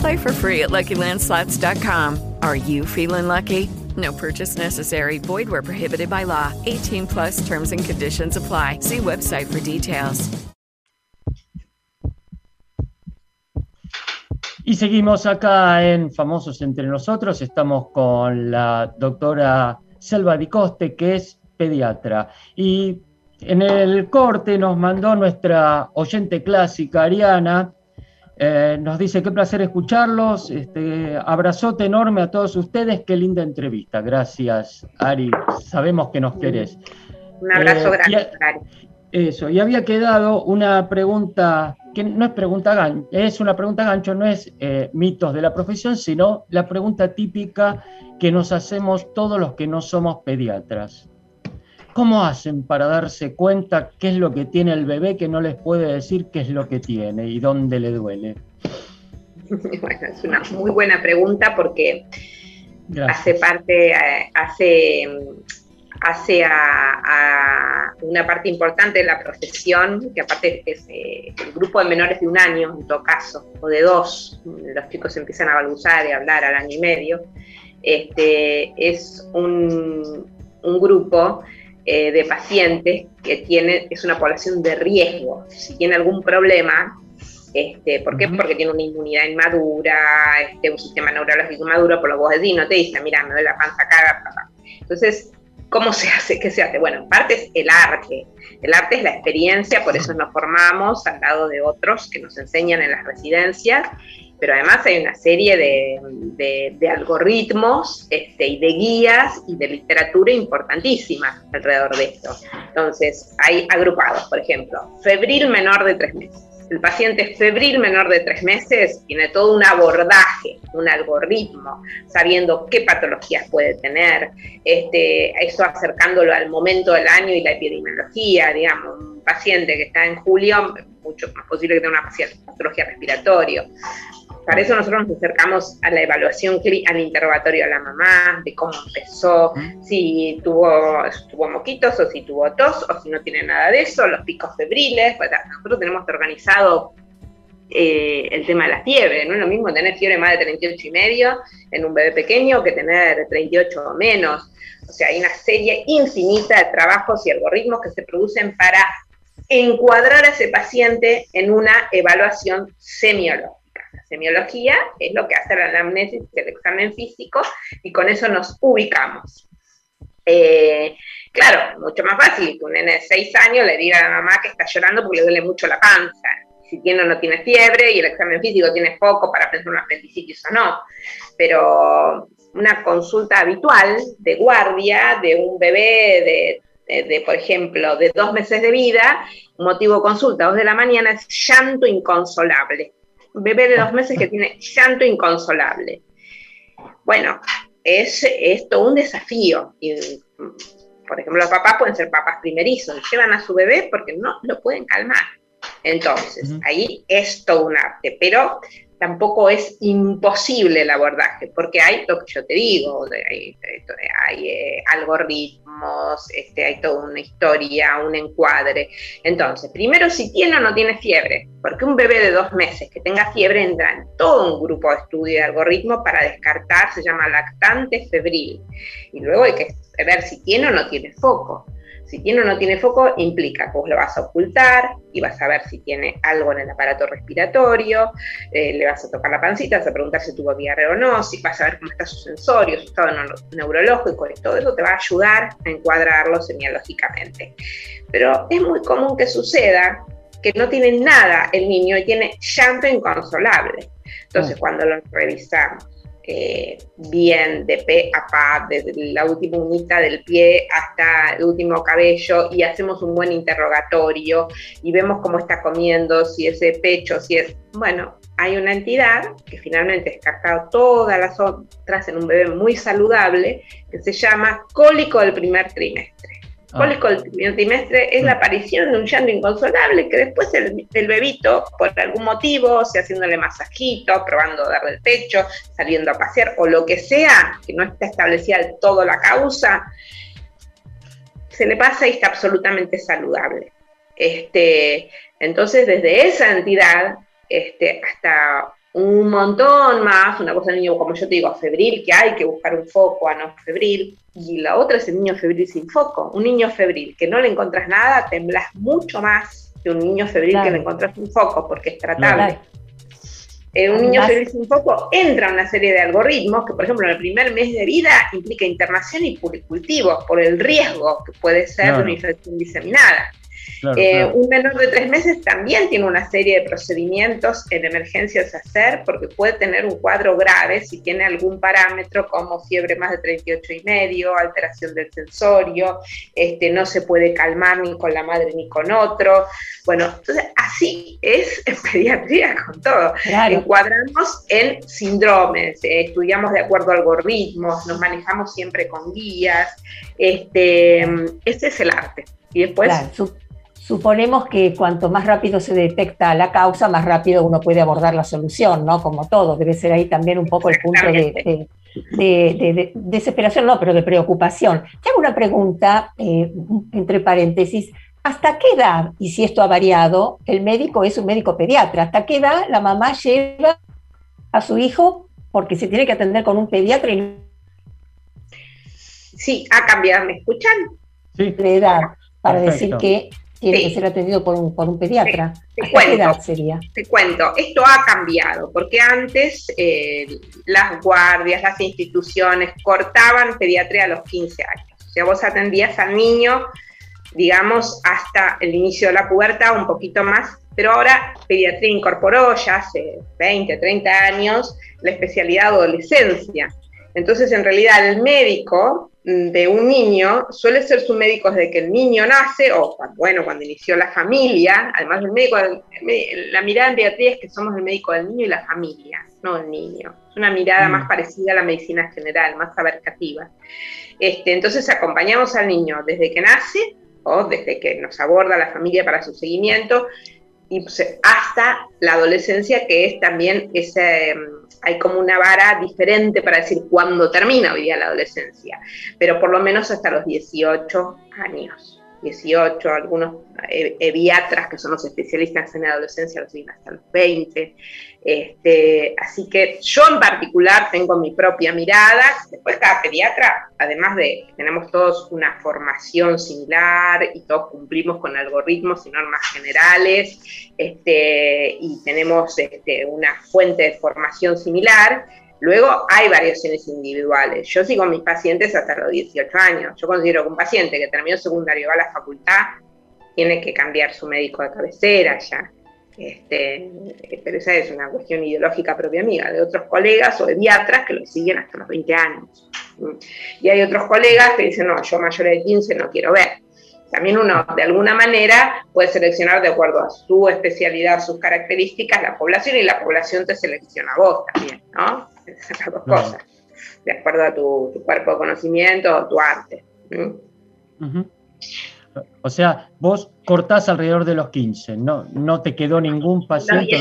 H: Play for free at LuckyLandSlots.com. Are you feeling lucky? No purchase necessary. Void where prohibited by law. 18 plus terms and conditions apply. See website for details.
B: Y seguimos acá en Famosos entre nosotros. Estamos con la doctora Selva Di Coste, que es pediatra. Y en el corte nos mandó nuestra oyente clásica, Ariana. Eh, nos dice, qué placer escucharlos. Este, abrazote enorme a todos ustedes. Qué linda entrevista. Gracias, Ari. Sabemos que nos querés.
D: Un abrazo
B: Eh,
D: grande, Ari.
B: Eso, y había quedado una pregunta que no es pregunta gancho, es una pregunta gancho, no es eh, mitos de la profesión, sino la pregunta típica que nos hacemos todos los que no somos pediatras. ¿Cómo hacen para darse cuenta qué es lo que tiene el bebé que no les puede decir qué es lo que tiene y dónde le duele?
D: Bueno, es una muy buena pregunta porque
B: Gracias.
D: hace parte, eh, hace, hace a, a una parte importante de la profesión, que aparte es eh, el grupo de menores de un año, en todo caso, o de dos, los chicos empiezan a balbucear y a hablar al año y medio, este, es un, un grupo eh, de pacientes que tiene, es una población de riesgo. Si tiene algún problema, este, ¿Por qué? Porque tiene una inmunidad inmadura, este, un sistema neurológico inmaduro, por lo que vos decís, no te dice, mira, me duele la panza, caga, papá. Entonces, ¿cómo se hace? ¿Qué se hace? Bueno, en parte es el arte. El arte es la experiencia, por eso nos formamos al lado de otros que nos enseñan en las residencias, pero además hay una serie de, de- algoritmos este, y de guías y de literatura importantísima alrededor de esto. Entonces, hay agrupados, por ejemplo, febril menor de tres meses. El paciente febril menor de tres meses tiene todo un abordaje, un algoritmo, sabiendo qué patologías puede tener, este, eso acercándolo al momento del año y la epidemiología, digamos, un paciente que está en julio, mucho más posible que tenga una patología respiratoria. Para eso nosotros nos acercamos a la evaluación, al interrogatorio a la mamá, de cómo empezó, si tuvo, tuvo moquitos o si tuvo tos o si no tiene nada de eso, los picos febriles. pues, nosotros tenemos organizado eh, el tema de la fiebre. No es lo mismo tener fiebre más de 38 y medio en un bebé pequeño que tener 38 o menos. O sea, hay una serie infinita de trabajos y algoritmos que se producen para encuadrar a ese paciente en una evaluación semiológica. Semiología es lo que hace la anamnesis, el examen físico, y con eso nos ubicamos. Eh, claro, mucho más fácil que un nene de 6 años le diga a la mamá que está llorando porque le duele mucho la panza. Si tiene o no tiene fiebre y el examen físico tiene poco para pensar una apendicitis o no. Pero una consulta habitual de guardia de un bebé de, de, de, por ejemplo, de dos meses de vida, motivo consulta, dos de la mañana, es llanto inconsolable. Un bebé de dos meses que tiene llanto inconsolable. Bueno, es, es todo un desafío. Y, por ejemplo, los papás pueden ser papás primerizos, llevan a su bebé porque no lo pueden calmar. Entonces, ahí es todo un arte, pero tampoco es imposible el abordaje, porque hay lo que yo te digo, hay, eh, algoritmos, este, hay toda una historia, un encuadre. Entonces, primero si tiene o no tiene fiebre, porque un bebé de dos meses que tenga fiebre entra en todo un grupo de estudio de algoritmos para descartar, se llama lactante febril. Y luego hay que ver si tiene o no tiene foco. Si tiene o no tiene foco, implica que vos lo vas a ocultar y vas a ver si tiene algo en el aparato respiratorio, eh, le vas a tocar la pancita, vas a preguntar si tuvo diarrea o no, si vas a ver cómo está su sensorio, su estado neurológico, y todo eso te va a ayudar a encuadrarlo semiológicamente. Pero es muy común que suceda que no tiene nada el niño y tiene llanto inconsolable. Entonces, cuando lo revisamos eh, bien de pe a pa, desde la última unita del pie hasta el último cabello y hacemos un buen interrogatorio y vemos cómo está comiendo, si es de pecho, si es... Bueno, hay una entidad que finalmente descartado todas las otras en un bebé muy saludable que se llama cólico del primer trimestre. Cólico del trimestre es la aparición de un llanto inconsolable que después el, bebito, por algún motivo, o sea haciéndole masajito, probando darle el pecho, saliendo a pasear o lo que sea, que no está establecida del todo la causa, se le pasa y está absolutamente saludable. Este, entonces, desde esa entidad este, hasta un montón más, una cosa de niño, como yo te digo, febril, que hay que buscar un foco a no febril, y la otra es el niño febril sin foco. Un niño febril que no le encontrás nada, temblas mucho más que un niño febril que le encontrás un foco, porque es tratable. Eh, un niño febril sin foco entra una serie de algoritmos que, por ejemplo, en el primer mes de vida implica internación y puricultivo por el riesgo que puede ser de una infección diseminada. Eh, un menor de tres meses también tiene una serie de procedimientos en emergencias a hacer porque puede tener un cuadro grave si tiene algún parámetro como fiebre más de 38 y medio, alteración del sensorio, este, no se puede calmar ni con la madre ni con otro. Bueno, entonces así es en pediatría con todo. Encuadramos en síndromes, eh, estudiamos de acuerdo a algoritmos, nos manejamos siempre con guías. Este, ese es el arte. Y después
C: suponemos que cuanto más rápido se detecta la causa, más rápido uno puede abordar la solución, ¿no? Como todo, debe ser ahí también un poco el punto de, desesperación, no, pero de preocupación. Te hago una pregunta, eh, entre paréntesis. ¿Hasta qué edad, y si esto ha variado, el médico es un médico pediatra? ¿Hasta qué edad la mamá lleva a su hijo porque se tiene que atender con un pediatra? Y...
D: Sí, ha cambiado, ¿me escuchan?
C: Sí. De edad, para decir que tiene que ser atendido por un, por un pediatra. Te, cuento, qué edad sería?
D: Te cuento, esto ha cambiado, porque antes eh, las guardias, las instituciones cortaban pediatría a los 15 años. O sea, vos atendías al niño, digamos, hasta el inicio de la pubertad, un poquito más, pero ahora pediatría incorporó ya hace 20, 30 años la especialidad adolescencia. Entonces, en realidad, el médico de un niño suele ser su médico desde que el niño nace, o bueno, cuando inició la familia, además del médico, la mirada en pediatría es que somos el médico del niño y la familia, no el niño. Es una mirada mm. más parecida a la medicina general, más abarcativa. Este, entonces acompañamos al niño desde que nace o desde que nos aborda la familia para su seguimiento y hasta la adolescencia, que es también ese hay como una vara diferente para decir cuándo termina hoy la adolescencia, pero por lo menos hasta los 18 años. 18, algunos eviatras que son los especialistas en adolescencia los siguen hasta los 20. Este, así que yo en particular tengo mi propia mirada, después cada pediatra, además de que tenemos todos una formación similar y todos cumplimos con algoritmos y normas generales, este, y tenemos este, una fuente de formación similar, Luego hay variaciones individuales. Yo sigo a mis pacientes hasta los 18 años. Yo considero que un paciente que terminó secundario va a la facultad tiene que cambiar su médico de cabecera ya. Este, pero esa es una cuestión ideológica propia mía, de otros colegas o de diatras que lo siguen hasta los 20 años. Y hay otros colegas que dicen, no, yo mayor de 15 no quiero ver. También uno, de alguna manera, puede seleccionar de acuerdo a su especialidad, sus características, la población, y la población te selecciona a vos también, ¿no? Esas dos cosas, de acuerdo a tu, cuerpo de conocimiento o tu arte.
B: O sea, vos cortás alrededor de los 15, no, no te quedó ningún paciente.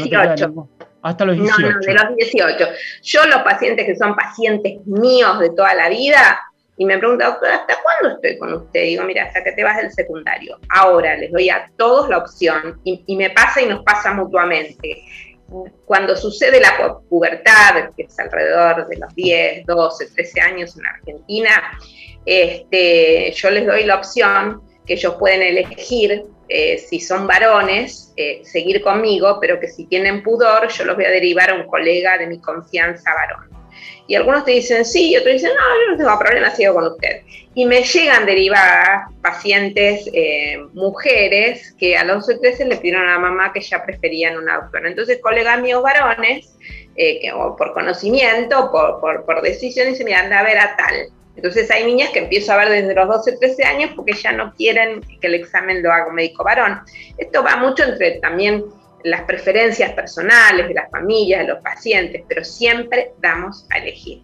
B: hasta los 18.
D: No, no, de los 18. Yo los pacientes que son pacientes míos de toda la vida, y me pregunta, doctora, ¿hasta cuándo estoy con usted? Digo, mira, hasta que te vas del secundario. Ahora les doy a todos la opción y, y me pasa y nos pasa mutuamente cuando sucede la pubertad, que es alrededor de los 10, 12, 13 años en Argentina, este, yo les doy la opción que ellos pueden elegir eh, si son varones, eh, seguir conmigo, pero que si tienen pudor, yo los voy a derivar a un colega de mi confianza varón. Y algunos te dicen sí, y otros dicen no, yo no tengo problema, sigo con usted. Y me llegan derivadas pacientes eh, mujeres que a los 13 le pidieron a la mamá que ya preferían una doctora. Entonces, colegas míos varones, que, o por conocimiento, por, por, por decisión, dicen, mira, anda a ver a tal entonces hay niñas que empiezo a ver desde los 12 o 13 años porque ya no quieren que el examen lo haga un médico varón. Esto va mucho entre también las preferencias personales de las familias, de los pacientes, pero siempre damos a elegir.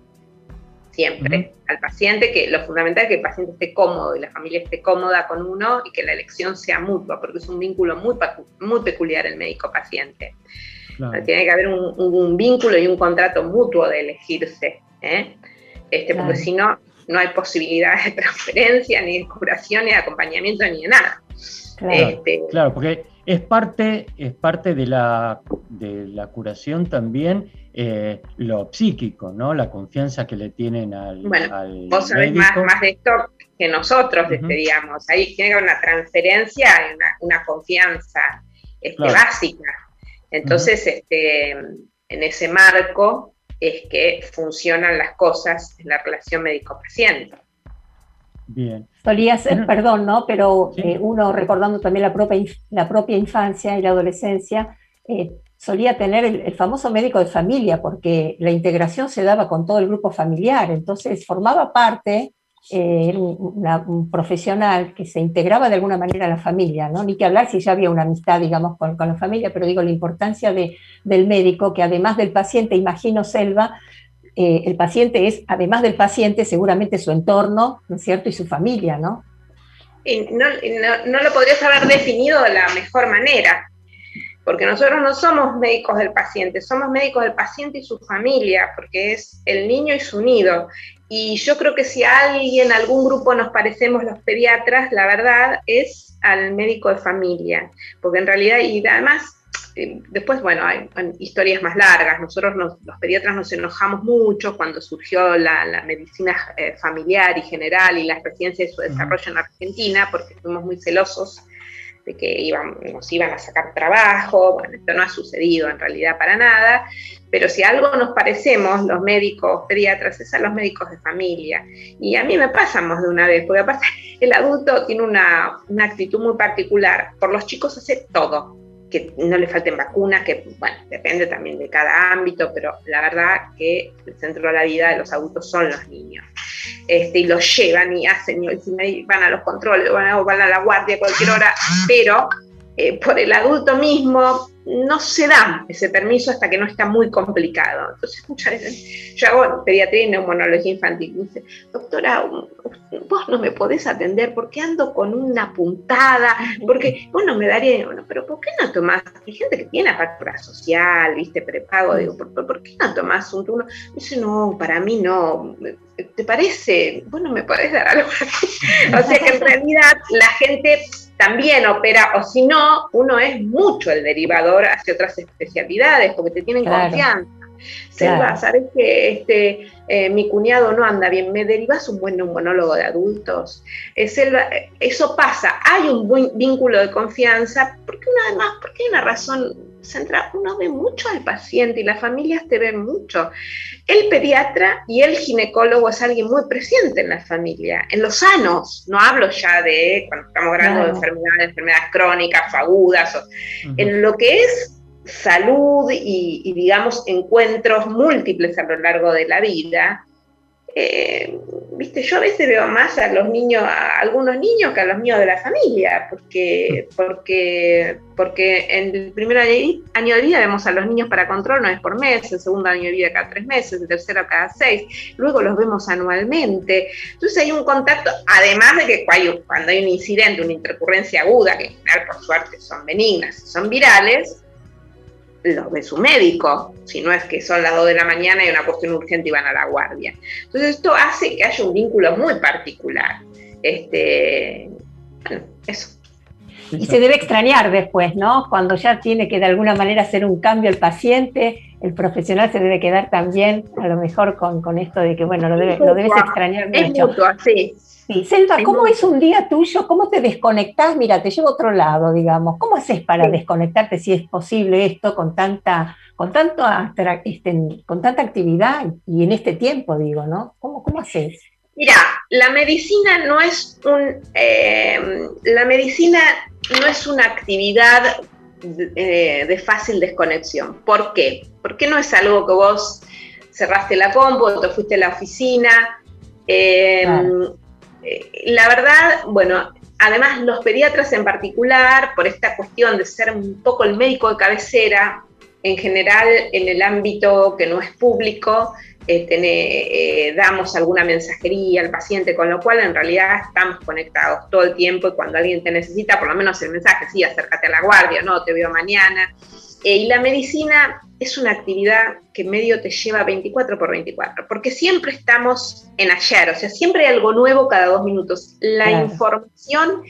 D: Siempre. Al paciente, que lo fundamental es que el paciente esté cómodo y la familia esté cómoda con uno y que la elección sea mutua, porque es un vínculo muy, muy peculiar el médico-paciente. Tiene que haber un, vínculo y un contrato mutuo de elegirse. ¿eh? Este, Porque si no, no hay posibilidad de transferencia, ni de curación, ni de acompañamiento, ni de nada.
B: Claro, este, claro porque es parte, es parte de, la, de la curación también eh, lo psíquico, ¿no? La confianza que le tienen al.
D: Bueno, vos sabés más, más, de esto que nosotros, uh digamos. Ahí tiene una transferencia, una, una confianza este, básica. Entonces, este, en ese marco, es que funcionan las cosas en la relación médico-paciente.
C: Bien. Solía ser, perdón, ¿no? Pero eh, uno recordando también la propia, la propia infancia y la adolescencia, eh, solía tener el, famoso médico de familia, porque la integración se daba con todo el grupo familiar, entonces formaba parte eh, un, profesional que se integraba de alguna manera a la familia, ¿no? Ni que hablar si ya había una amistad, digamos, con, la familia, pero digo, la importancia de, del médico, que además del paciente, imagino, Selva, eh, el paciente es, además del paciente, seguramente su entorno, ¿no es cierto? Y su familia, ¿no?
D: no, no, no lo podrías haber definido de la mejor manera, porque nosotros no somos médicos del paciente, somos médicos del paciente y su familia, porque es el niño y su nido. Y yo creo que si a alguien, algún grupo nos parecemos los pediatras, la verdad es al médico de familia, porque en realidad, y además, eh, después, bueno, hay, historias más largas, nosotros los pediatras nos enojamos mucho cuando surgió la, medicina eh, familiar y general y la residencia de su desarrollo en Argentina, porque fuimos muy celosos de que iban, nos iban a sacar trabajo, bueno, esto no ha sucedido en realidad para nada, pero si algo nos parecemos los médicos pediatras es a los médicos de familia. Y a mí me pasa más de una vez, porque aparte el adulto tiene una, una actitud muy particular, por los chicos hace todo, que no le falten vacunas, que bueno, depende también de cada ámbito, pero la verdad que el centro de la vida de los adultos son los niños. Este, y los llevan y hacen, y van a los controles, van a, van a la guardia a cualquier hora, pero eh, por el adulto mismo no se da ese permiso hasta que no está muy complicado. Entonces, muchas veces yo hago pediatría y neumonología infantil. Y dice, doctora, vos no me podés atender porque ando con una puntada, porque vos no me daría, bueno, pero ¿por qué no tomás? Hay gente que tiene aparatura social, viste, prepago, digo, ¿por, qué no tomás un turno? Dice, no, para mí no. ¿Te parece? Bueno, me podés dar algo o sea que en realidad la gente también opera, o si no, uno es mucho el derivador hacia otras especialidades, porque te tienen confianza. Selva, ¿sabes que este, eh, mi cuñado no anda bien? ¿Me derivas un buen monólogo de adultos? Eh, eh, eso pasa, hay un buen vínculo de confianza, porque una además, porque hay una razón central, uno ve mucho al paciente y las familias te ven mucho. El pediatra y el ginecólogo es alguien muy presente en la familia, en los sanos, no hablo ya de cuando estamos hablando de enfermedades, enfermedades crónicas agudas, en lo que es salud y, digamos, encuentros múltiples a lo largo de la vida, eh, viste, yo a veces veo más a los niños, a algunos niños que a los míos de la familia, porque, porque, porque en el primer año de vida vemos a los niños para control una vez por mes, el segundo año de vida cada tres meses, el tercero cada seis, luego los vemos anualmente. Entonces hay un contacto, además de que cuando hay un incidente, una intercurrencia aguda, que en general por suerte son benignas, son virales, los ve su médico, si no es que son las 2 de la mañana y una cuestión urgente y van a la guardia. Entonces esto hace que haya un vínculo muy particular. Este, bueno, eso.
C: Y se debe extrañar después, ¿no? Cuando ya tiene que de alguna manera hacer un cambio el paciente, el profesional se debe quedar también, a lo mejor, con, con esto de que, bueno, lo, debe, lo debes extrañar
D: Es
C: mucho.
D: mutuo, sí.
C: Sí, Selva, ¿cómo es un día tuyo? ¿Cómo te desconectás? Mira, te llevo a otro lado, digamos. ¿Cómo haces para desconectarte si es posible esto con tanta, con tanto este, con tanta actividad y en este tiempo, digo, ¿no? ¿Cómo, cómo haces?
D: Mira, la medicina no es un, eh, la medicina no es una actividad de, de fácil desconexión. ¿Por qué? Porque no es algo que vos cerraste la compu, te fuiste a la oficina. eh,
C: Claro.
D: Eh, La verdad, bueno, además los pediatras en particular, por esta cuestión de ser un poco el médico de cabecera, en general en el ámbito que no es público, eh, eh, damos alguna mensajería al paciente, con lo cual en realidad estamos conectados todo el tiempo y cuando alguien te necesita, por lo menos el mensaje, sí, acércate a la guardia, no, te veo mañana. Eh, y la medicina es una actividad que medio te lleva 24 por 24, porque siempre estamos en ayer, o sea, siempre hay algo nuevo cada dos minutos. La
C: Claro.
D: información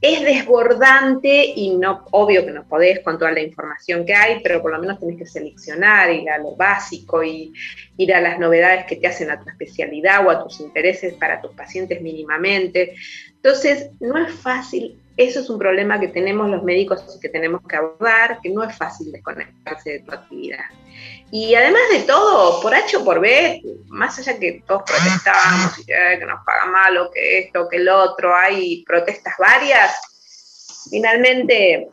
D: es desbordante y no, obvio que no podés con toda la información que hay, pero por lo menos tenés que seleccionar, ir a lo básico y ir a las novedades que te hacen a tu especialidad o a tus intereses para tus pacientes mínimamente. Entonces, no es fácil, eso es un problema que tenemos los médicos y que tenemos que abordar, que no es fácil desconectarse de tu actividad. Y además de todo, por H o por B, más allá que todos protestamos, que nos pagan mal que esto, que el otro, hay protestas varias, finalmente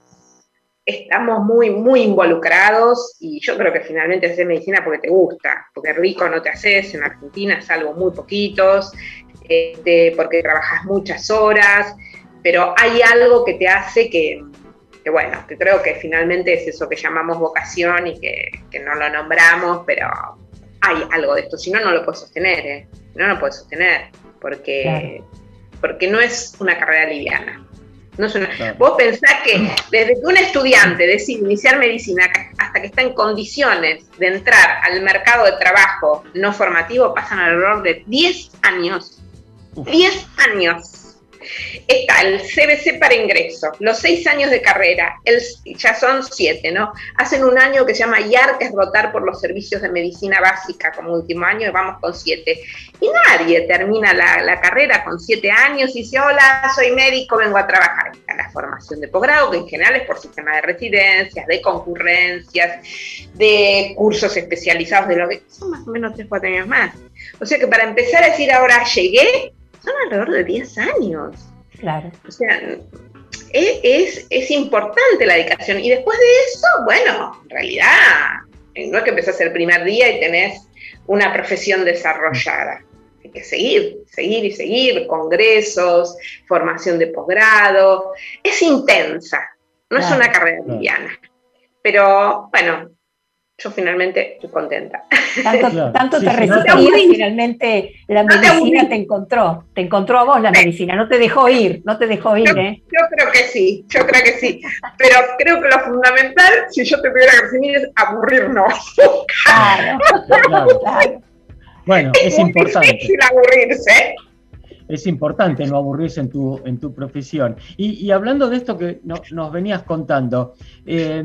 D: estamos muy, muy involucrados y yo creo que finalmente haces medicina porque te gusta, porque rico no te haces, en Argentina es algo muy poquitos, este, porque trabajas muchas horas, pero hay algo que te hace que, que, bueno, que creo que finalmente es eso que llamamos vocación y que, que no lo nombramos, pero hay algo de esto, si no, no lo puedes sostener, ¿eh? Si no, no lo puedes sostener, porque, porque no es una carrera liviana. No es una-
B: Claro.
D: Vos pensás que desde que un estudiante decide iniciar medicina hasta que está en condiciones de entrar al mercado de trabajo no formativo, pasan alrededor de 10 años. 10 años. Está el CBC para ingreso, los 6 años de carrera, el, ya son 7, ¿no? Hacen un año que se llama IAR, que es rotar por los servicios de medicina básica como último año, y vamos con 7. Y nadie termina la, carrera con 7 años y dice, hola, soy médico, vengo a trabajar. Está la formación de posgrado, que en general es por sistema de residencias, de concurrencias, de cursos especializados de lo que son más o menos 3, 4 años más. O sea que para empezar a decir ahora llegué, son alrededor de 10 años.
C: Claro.
D: O sea, es, es, es importante la dedicación. Y después de eso, bueno, en realidad, no es que empezás el primer día y tenés una profesión desarrollada. Hay que seguir, seguir y seguir, congresos, formación de posgrado. Es intensa, no es una carrera
B: claro.
D: liviana. Pero bueno, yo finalmente estoy contenta.
C: Tanto,
B: Claro.
C: tanto
B: Sí,
C: te
B: sí,
C: resistías,
D: aburrís.
C: finalmente la
D: No
C: medicina te encontró, te encontró a vos la medicina, no te dejó ir, no te dejó ir,
D: Yo,
C: ¿eh?
D: yo creo que sí, yo creo que sí. Pero creo que lo fundamental, si yo te que definir, es aburrirnos.
C: Claro,
B: Claro.
C: claro.
B: Bueno, es
D: muy
B: importante.
D: difícil aburrirse.
B: Es importante no aburrirse en tu, en tu profesión. Y, y hablando de esto que no- nos venías contando, eh,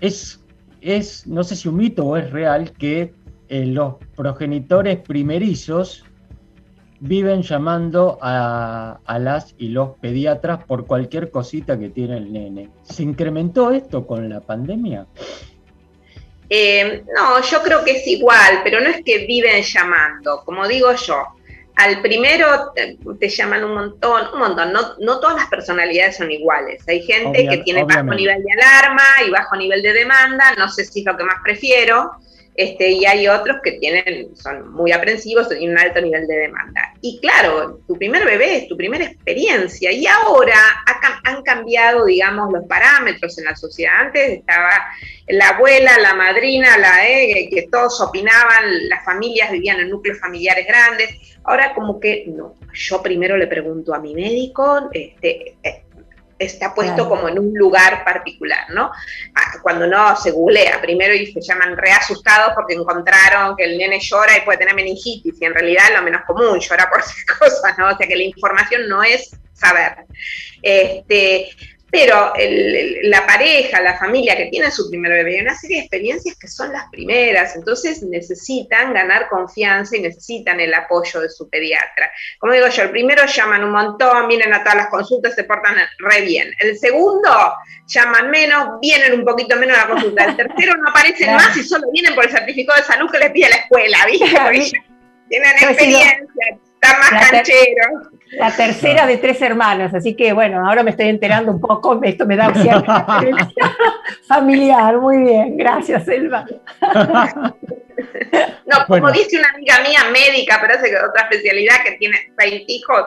B: es, es, no sé si un mito o es real, que eh, los progenitores primerizos viven llamando a, a las y los pediatras por cualquier cosita que tiene el nene. ¿Se incrementó esto con la pandemia?
D: Eh, no, yo creo que es igual, pero no es que viven llamando, como digo yo. Al primero te, te llaman un montón, un montón. No, no todas las personalidades son iguales. Hay gente
B: Obvia-
D: que tiene bajo nivel de alarma y bajo nivel de demanda. No sé si es lo que más prefiero. Este, y hay otros que tienen, son muy aprensivos y tienen un alto nivel de demanda. Y claro, tu primer bebé es tu primera experiencia y ahora han cambiado, digamos, los parámetros en la sociedad. Antes estaba la abuela, la madrina, la eh, que todos opinaban, las familias vivían en núcleos familiares grandes. Ahora como que no, yo primero le pregunto a mi médico, este, eh, está puesto
C: Claro.
D: como en un lugar particular, ¿no? Ah, Cuando no se googlea primero y se llaman re asustados porque encontraron que el nene llora y puede tener meningitis, y en realidad lo menos común, llora por esas cosas, ¿no? O sea que la información no es saber. Este, pero el- el- la pareja, la familia que tiene su primer bebé, hay una serie de experiencias que son las primeras, entonces necesitan ganar confianza y necesitan el apoyo de su pediatra. Como digo yo, el primero llaman un montón, vienen a todas las consultas, se portan re bien. El segundo llaman menos, vienen un poquito menos a la consulta. El tercero no aparecen
C: Claro.
D: más y solo vienen por el certificado de salud que les pide la escuela, ¿viste? Porque tienen experiencia, están más cancheros.
C: La tercera de tres hermanos, así que bueno, ahora me estoy enterando un poco, esto me da cierta familiar, muy bien, gracias Selva.
D: No, como
B: Bueno.
D: dice una amiga mía médica, pero hace otra especialidad que tiene seis hijos,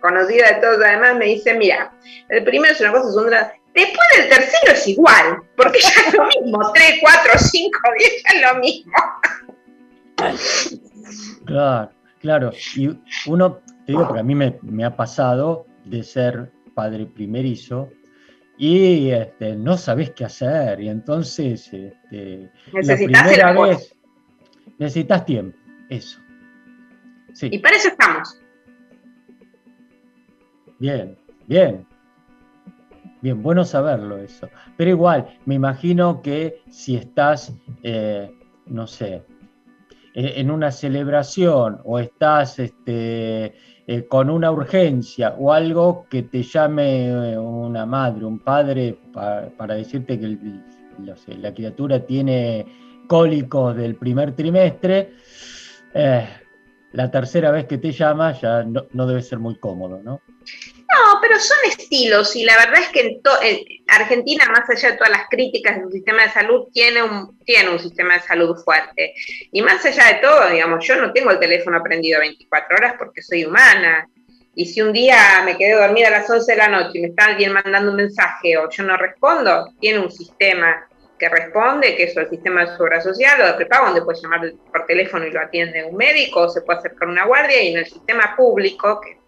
D: conocida de todos además, me dice, mira, el primero es una cosa, es otra. Después del tercero es igual, porque ya es lo mismo, tres, cuatro, cinco, diez, ya es lo mismo.
B: Claro, claro. Y uno, te digo, porque a mí me, me ha pasado de ser padre primerizo y este, no sabes qué hacer. Y entonces, este, la primera vez necesitas tiempo, eso. Sí,
D: Y para eso estamos.
B: bien, bien. Bien, bueno saberlo eso. Pero igual, me imagino que si estás, eh, no sé, eh, en una celebración o estás este, eh, con una urgencia o algo que te llame eh, una madre, un padre pa- para decirte que la criatura tiene cólicos del primer trimestre, eh, la tercera vez que te llama ya no, debe ser muy cómodo, ¿no?
D: No, pero son estilos y la verdad es que en Argentina, más allá de todas las críticas de sistema de salud, tiene un, tiene un sistema de salud fuerte. Y más allá de todo, digamos, yo no tengo el teléfono prendido 24 horas porque soy humana. Y si un día me quedé dormida a las 11 de la noche y me está alguien mandando un mensaje o yo no respondo, tiene un sistema que responde, que es el sistema de obra social o de prepago, donde puede llamar por teléfono y lo atiende un médico, o se puede acercar una guardia, y en el sistema público, que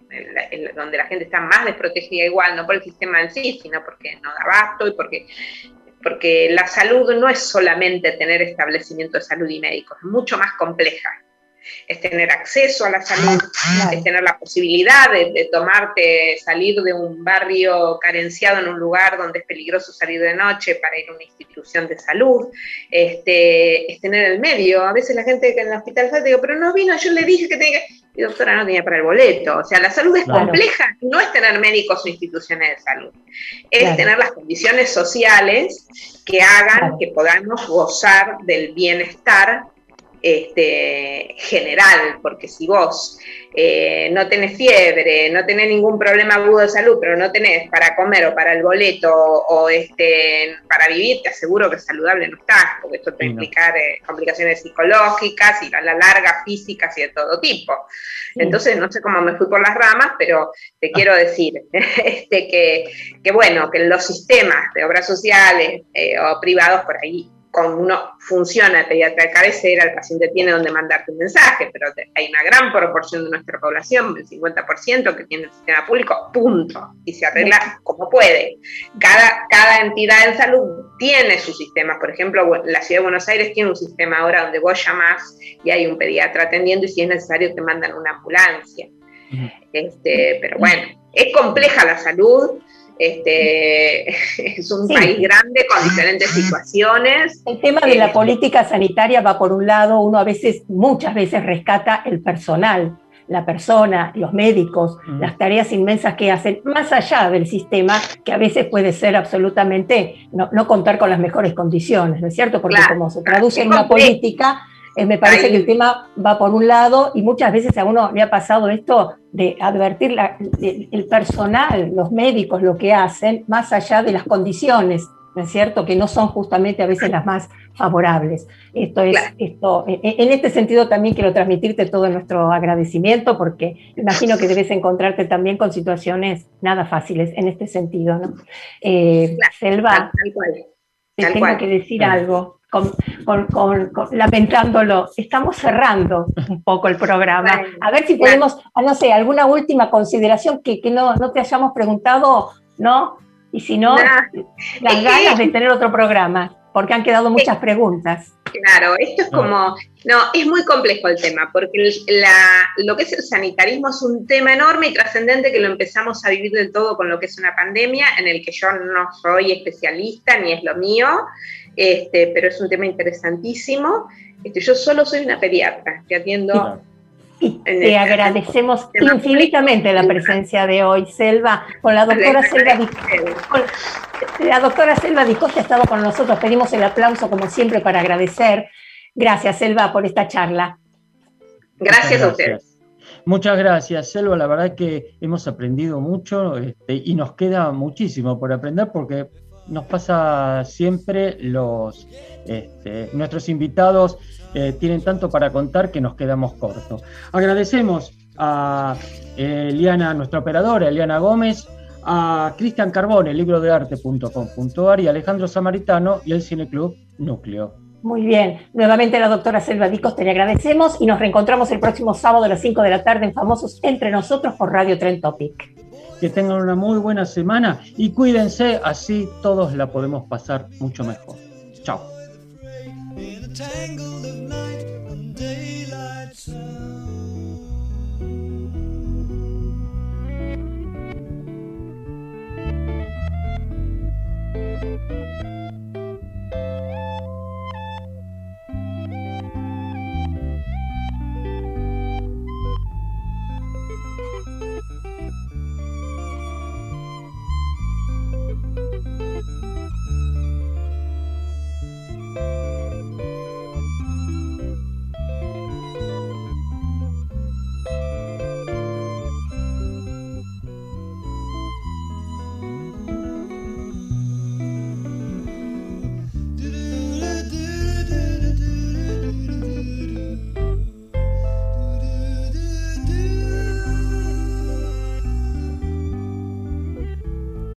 D: el- donde la gente está más desprotegida igual, no por el sistema en sí, sino porque no da abasto y porque, porque la salud no es solamente tener establecimiento de salud y médicos, es mucho más compleja. Es tener acceso a la salud, es tener la posibilidad de, de tomarte, salir de un barrio carenciado en un lugar donde es peligroso salir de noche para ir a una institución de salud, este, es tener el medio. A veces la gente que en el hospital sale, digo, pero no vino, yo le dije que tenía que... Y doctora, no tenía para el boleto. O sea, la salud es
C: Claro.
D: compleja, no es tener médicos o instituciones de salud, es
C: Claro.
D: tener las condiciones sociales que hagan que podamos gozar del bienestar este, general, porque si vos eh, no tenés fiebre, no tenés ningún problema agudo de salud, pero no tenés para comer o para el boleto o este, para vivir, te aseguro que saludable no estás, porque esto te
B: Sí, no.
D: implicar eh, complicaciones psicológicas y a la larga físicas y de todo tipo. Entonces, no sé cómo me fui por las ramas, pero te quiero decir este, que, que, bueno, que los sistemas de obras sociales eh, o privados por ahí, con uno funciona el pediatra de cabecera, el paciente tiene donde mandarte un mensaje, pero hay una gran proporción de nuestra población, el 50%, que tiene el sistema público, punto, y se arregla como puede. Cada, cada entidad en salud tiene sus sistemas, por ejemplo, la ciudad de Buenos Aires tiene un sistema ahora donde vos llamás y hay un pediatra atendiendo y si es necesario te mandan una ambulancia. Este, pero bueno, es compleja la salud, este, es un
C: Sí.
D: país grande con diferentes situaciones.
C: El tema de la
D: Eh,
C: política sanitaria va por un lado, uno a veces, muchas veces rescata el personal, la persona, los médicos,
B: Mm.
C: las tareas inmensas que hacen, más allá del sistema, que a veces puede ser absolutamente no, no contar con las mejores condiciones, ¿no es cierto? Porque
D: Claro,
C: como se traduce en una política, eh, me parece
D: Ahí.
C: que el tema va por un lado y muchas veces a uno le ha pasado esto de advertir la- el, el personal, los médicos, lo que hacen, más allá de las condiciones, ¿no es cierto? Que no son justamente a veces las más favorables. Esto es,
D: Claro.
C: esto, en, en este sentido también quiero transmitirte todo nuestro agradecimiento porque imagino que debes encontrarte también con situaciones nada fáciles en este sentido, ¿no? Eh,
D: Claro,
C: Selva,
D: Tal cual.
C: Te
D: tal
C: tengo
D: cual.
C: que decir algo, con- con- con- con- lamentándolo. Estamos cerrando un poco el programa. A ver si podemos, ah, no sé, alguna última consideración que, que no, no te hayamos preguntado, ¿no? Y si no, las ganas de tener otro programa, porque han quedado muchas preguntas.
D: Claro, esto es como, no, es muy complejo el tema, porque la, lo que es el sanitarismo es un tema enorme y trascendente que lo empezamos a vivir del todo con lo que es una pandemia, en el que yo no soy especialista ni es lo mío, este, pero es un tema interesantísimo. Este, yo solo soy una pediatra que atiendo
C: te agradecemos infinitamente la presencia de hoy, Selva, con la doctora Selva La doctora Selva Dicosta ha estado con nosotros, pedimos el aplauso como siempre para agradecer. Gracias, Selva, por esta charla.
D: Gracias, a ustedes.
B: Muchas gracias, Selva. La verdad que hemos aprendido mucho este, y nos queda muchísimo por aprender porque nos pasa siempre los este, nuestros invitados eh, tienen tanto para contar que nos quedamos cortos. Agradecemos a eh, Eliana, nuestra operadora, Eliana Gómez, a Cristian Carbone, librodearte.com.ar y Alejandro Samaritano y el Cineclub Núcleo.
C: Muy bien. Nuevamente la doctora Selva Dicos, te le agradecemos y nos reencontramos el próximo sábado a las 5 de la tarde en Famosos Entre Nosotros por Radio Tren Topic.
B: Que tengan una muy buena semana y cuídense, así todos la podemos pasar mucho mejor. Chao.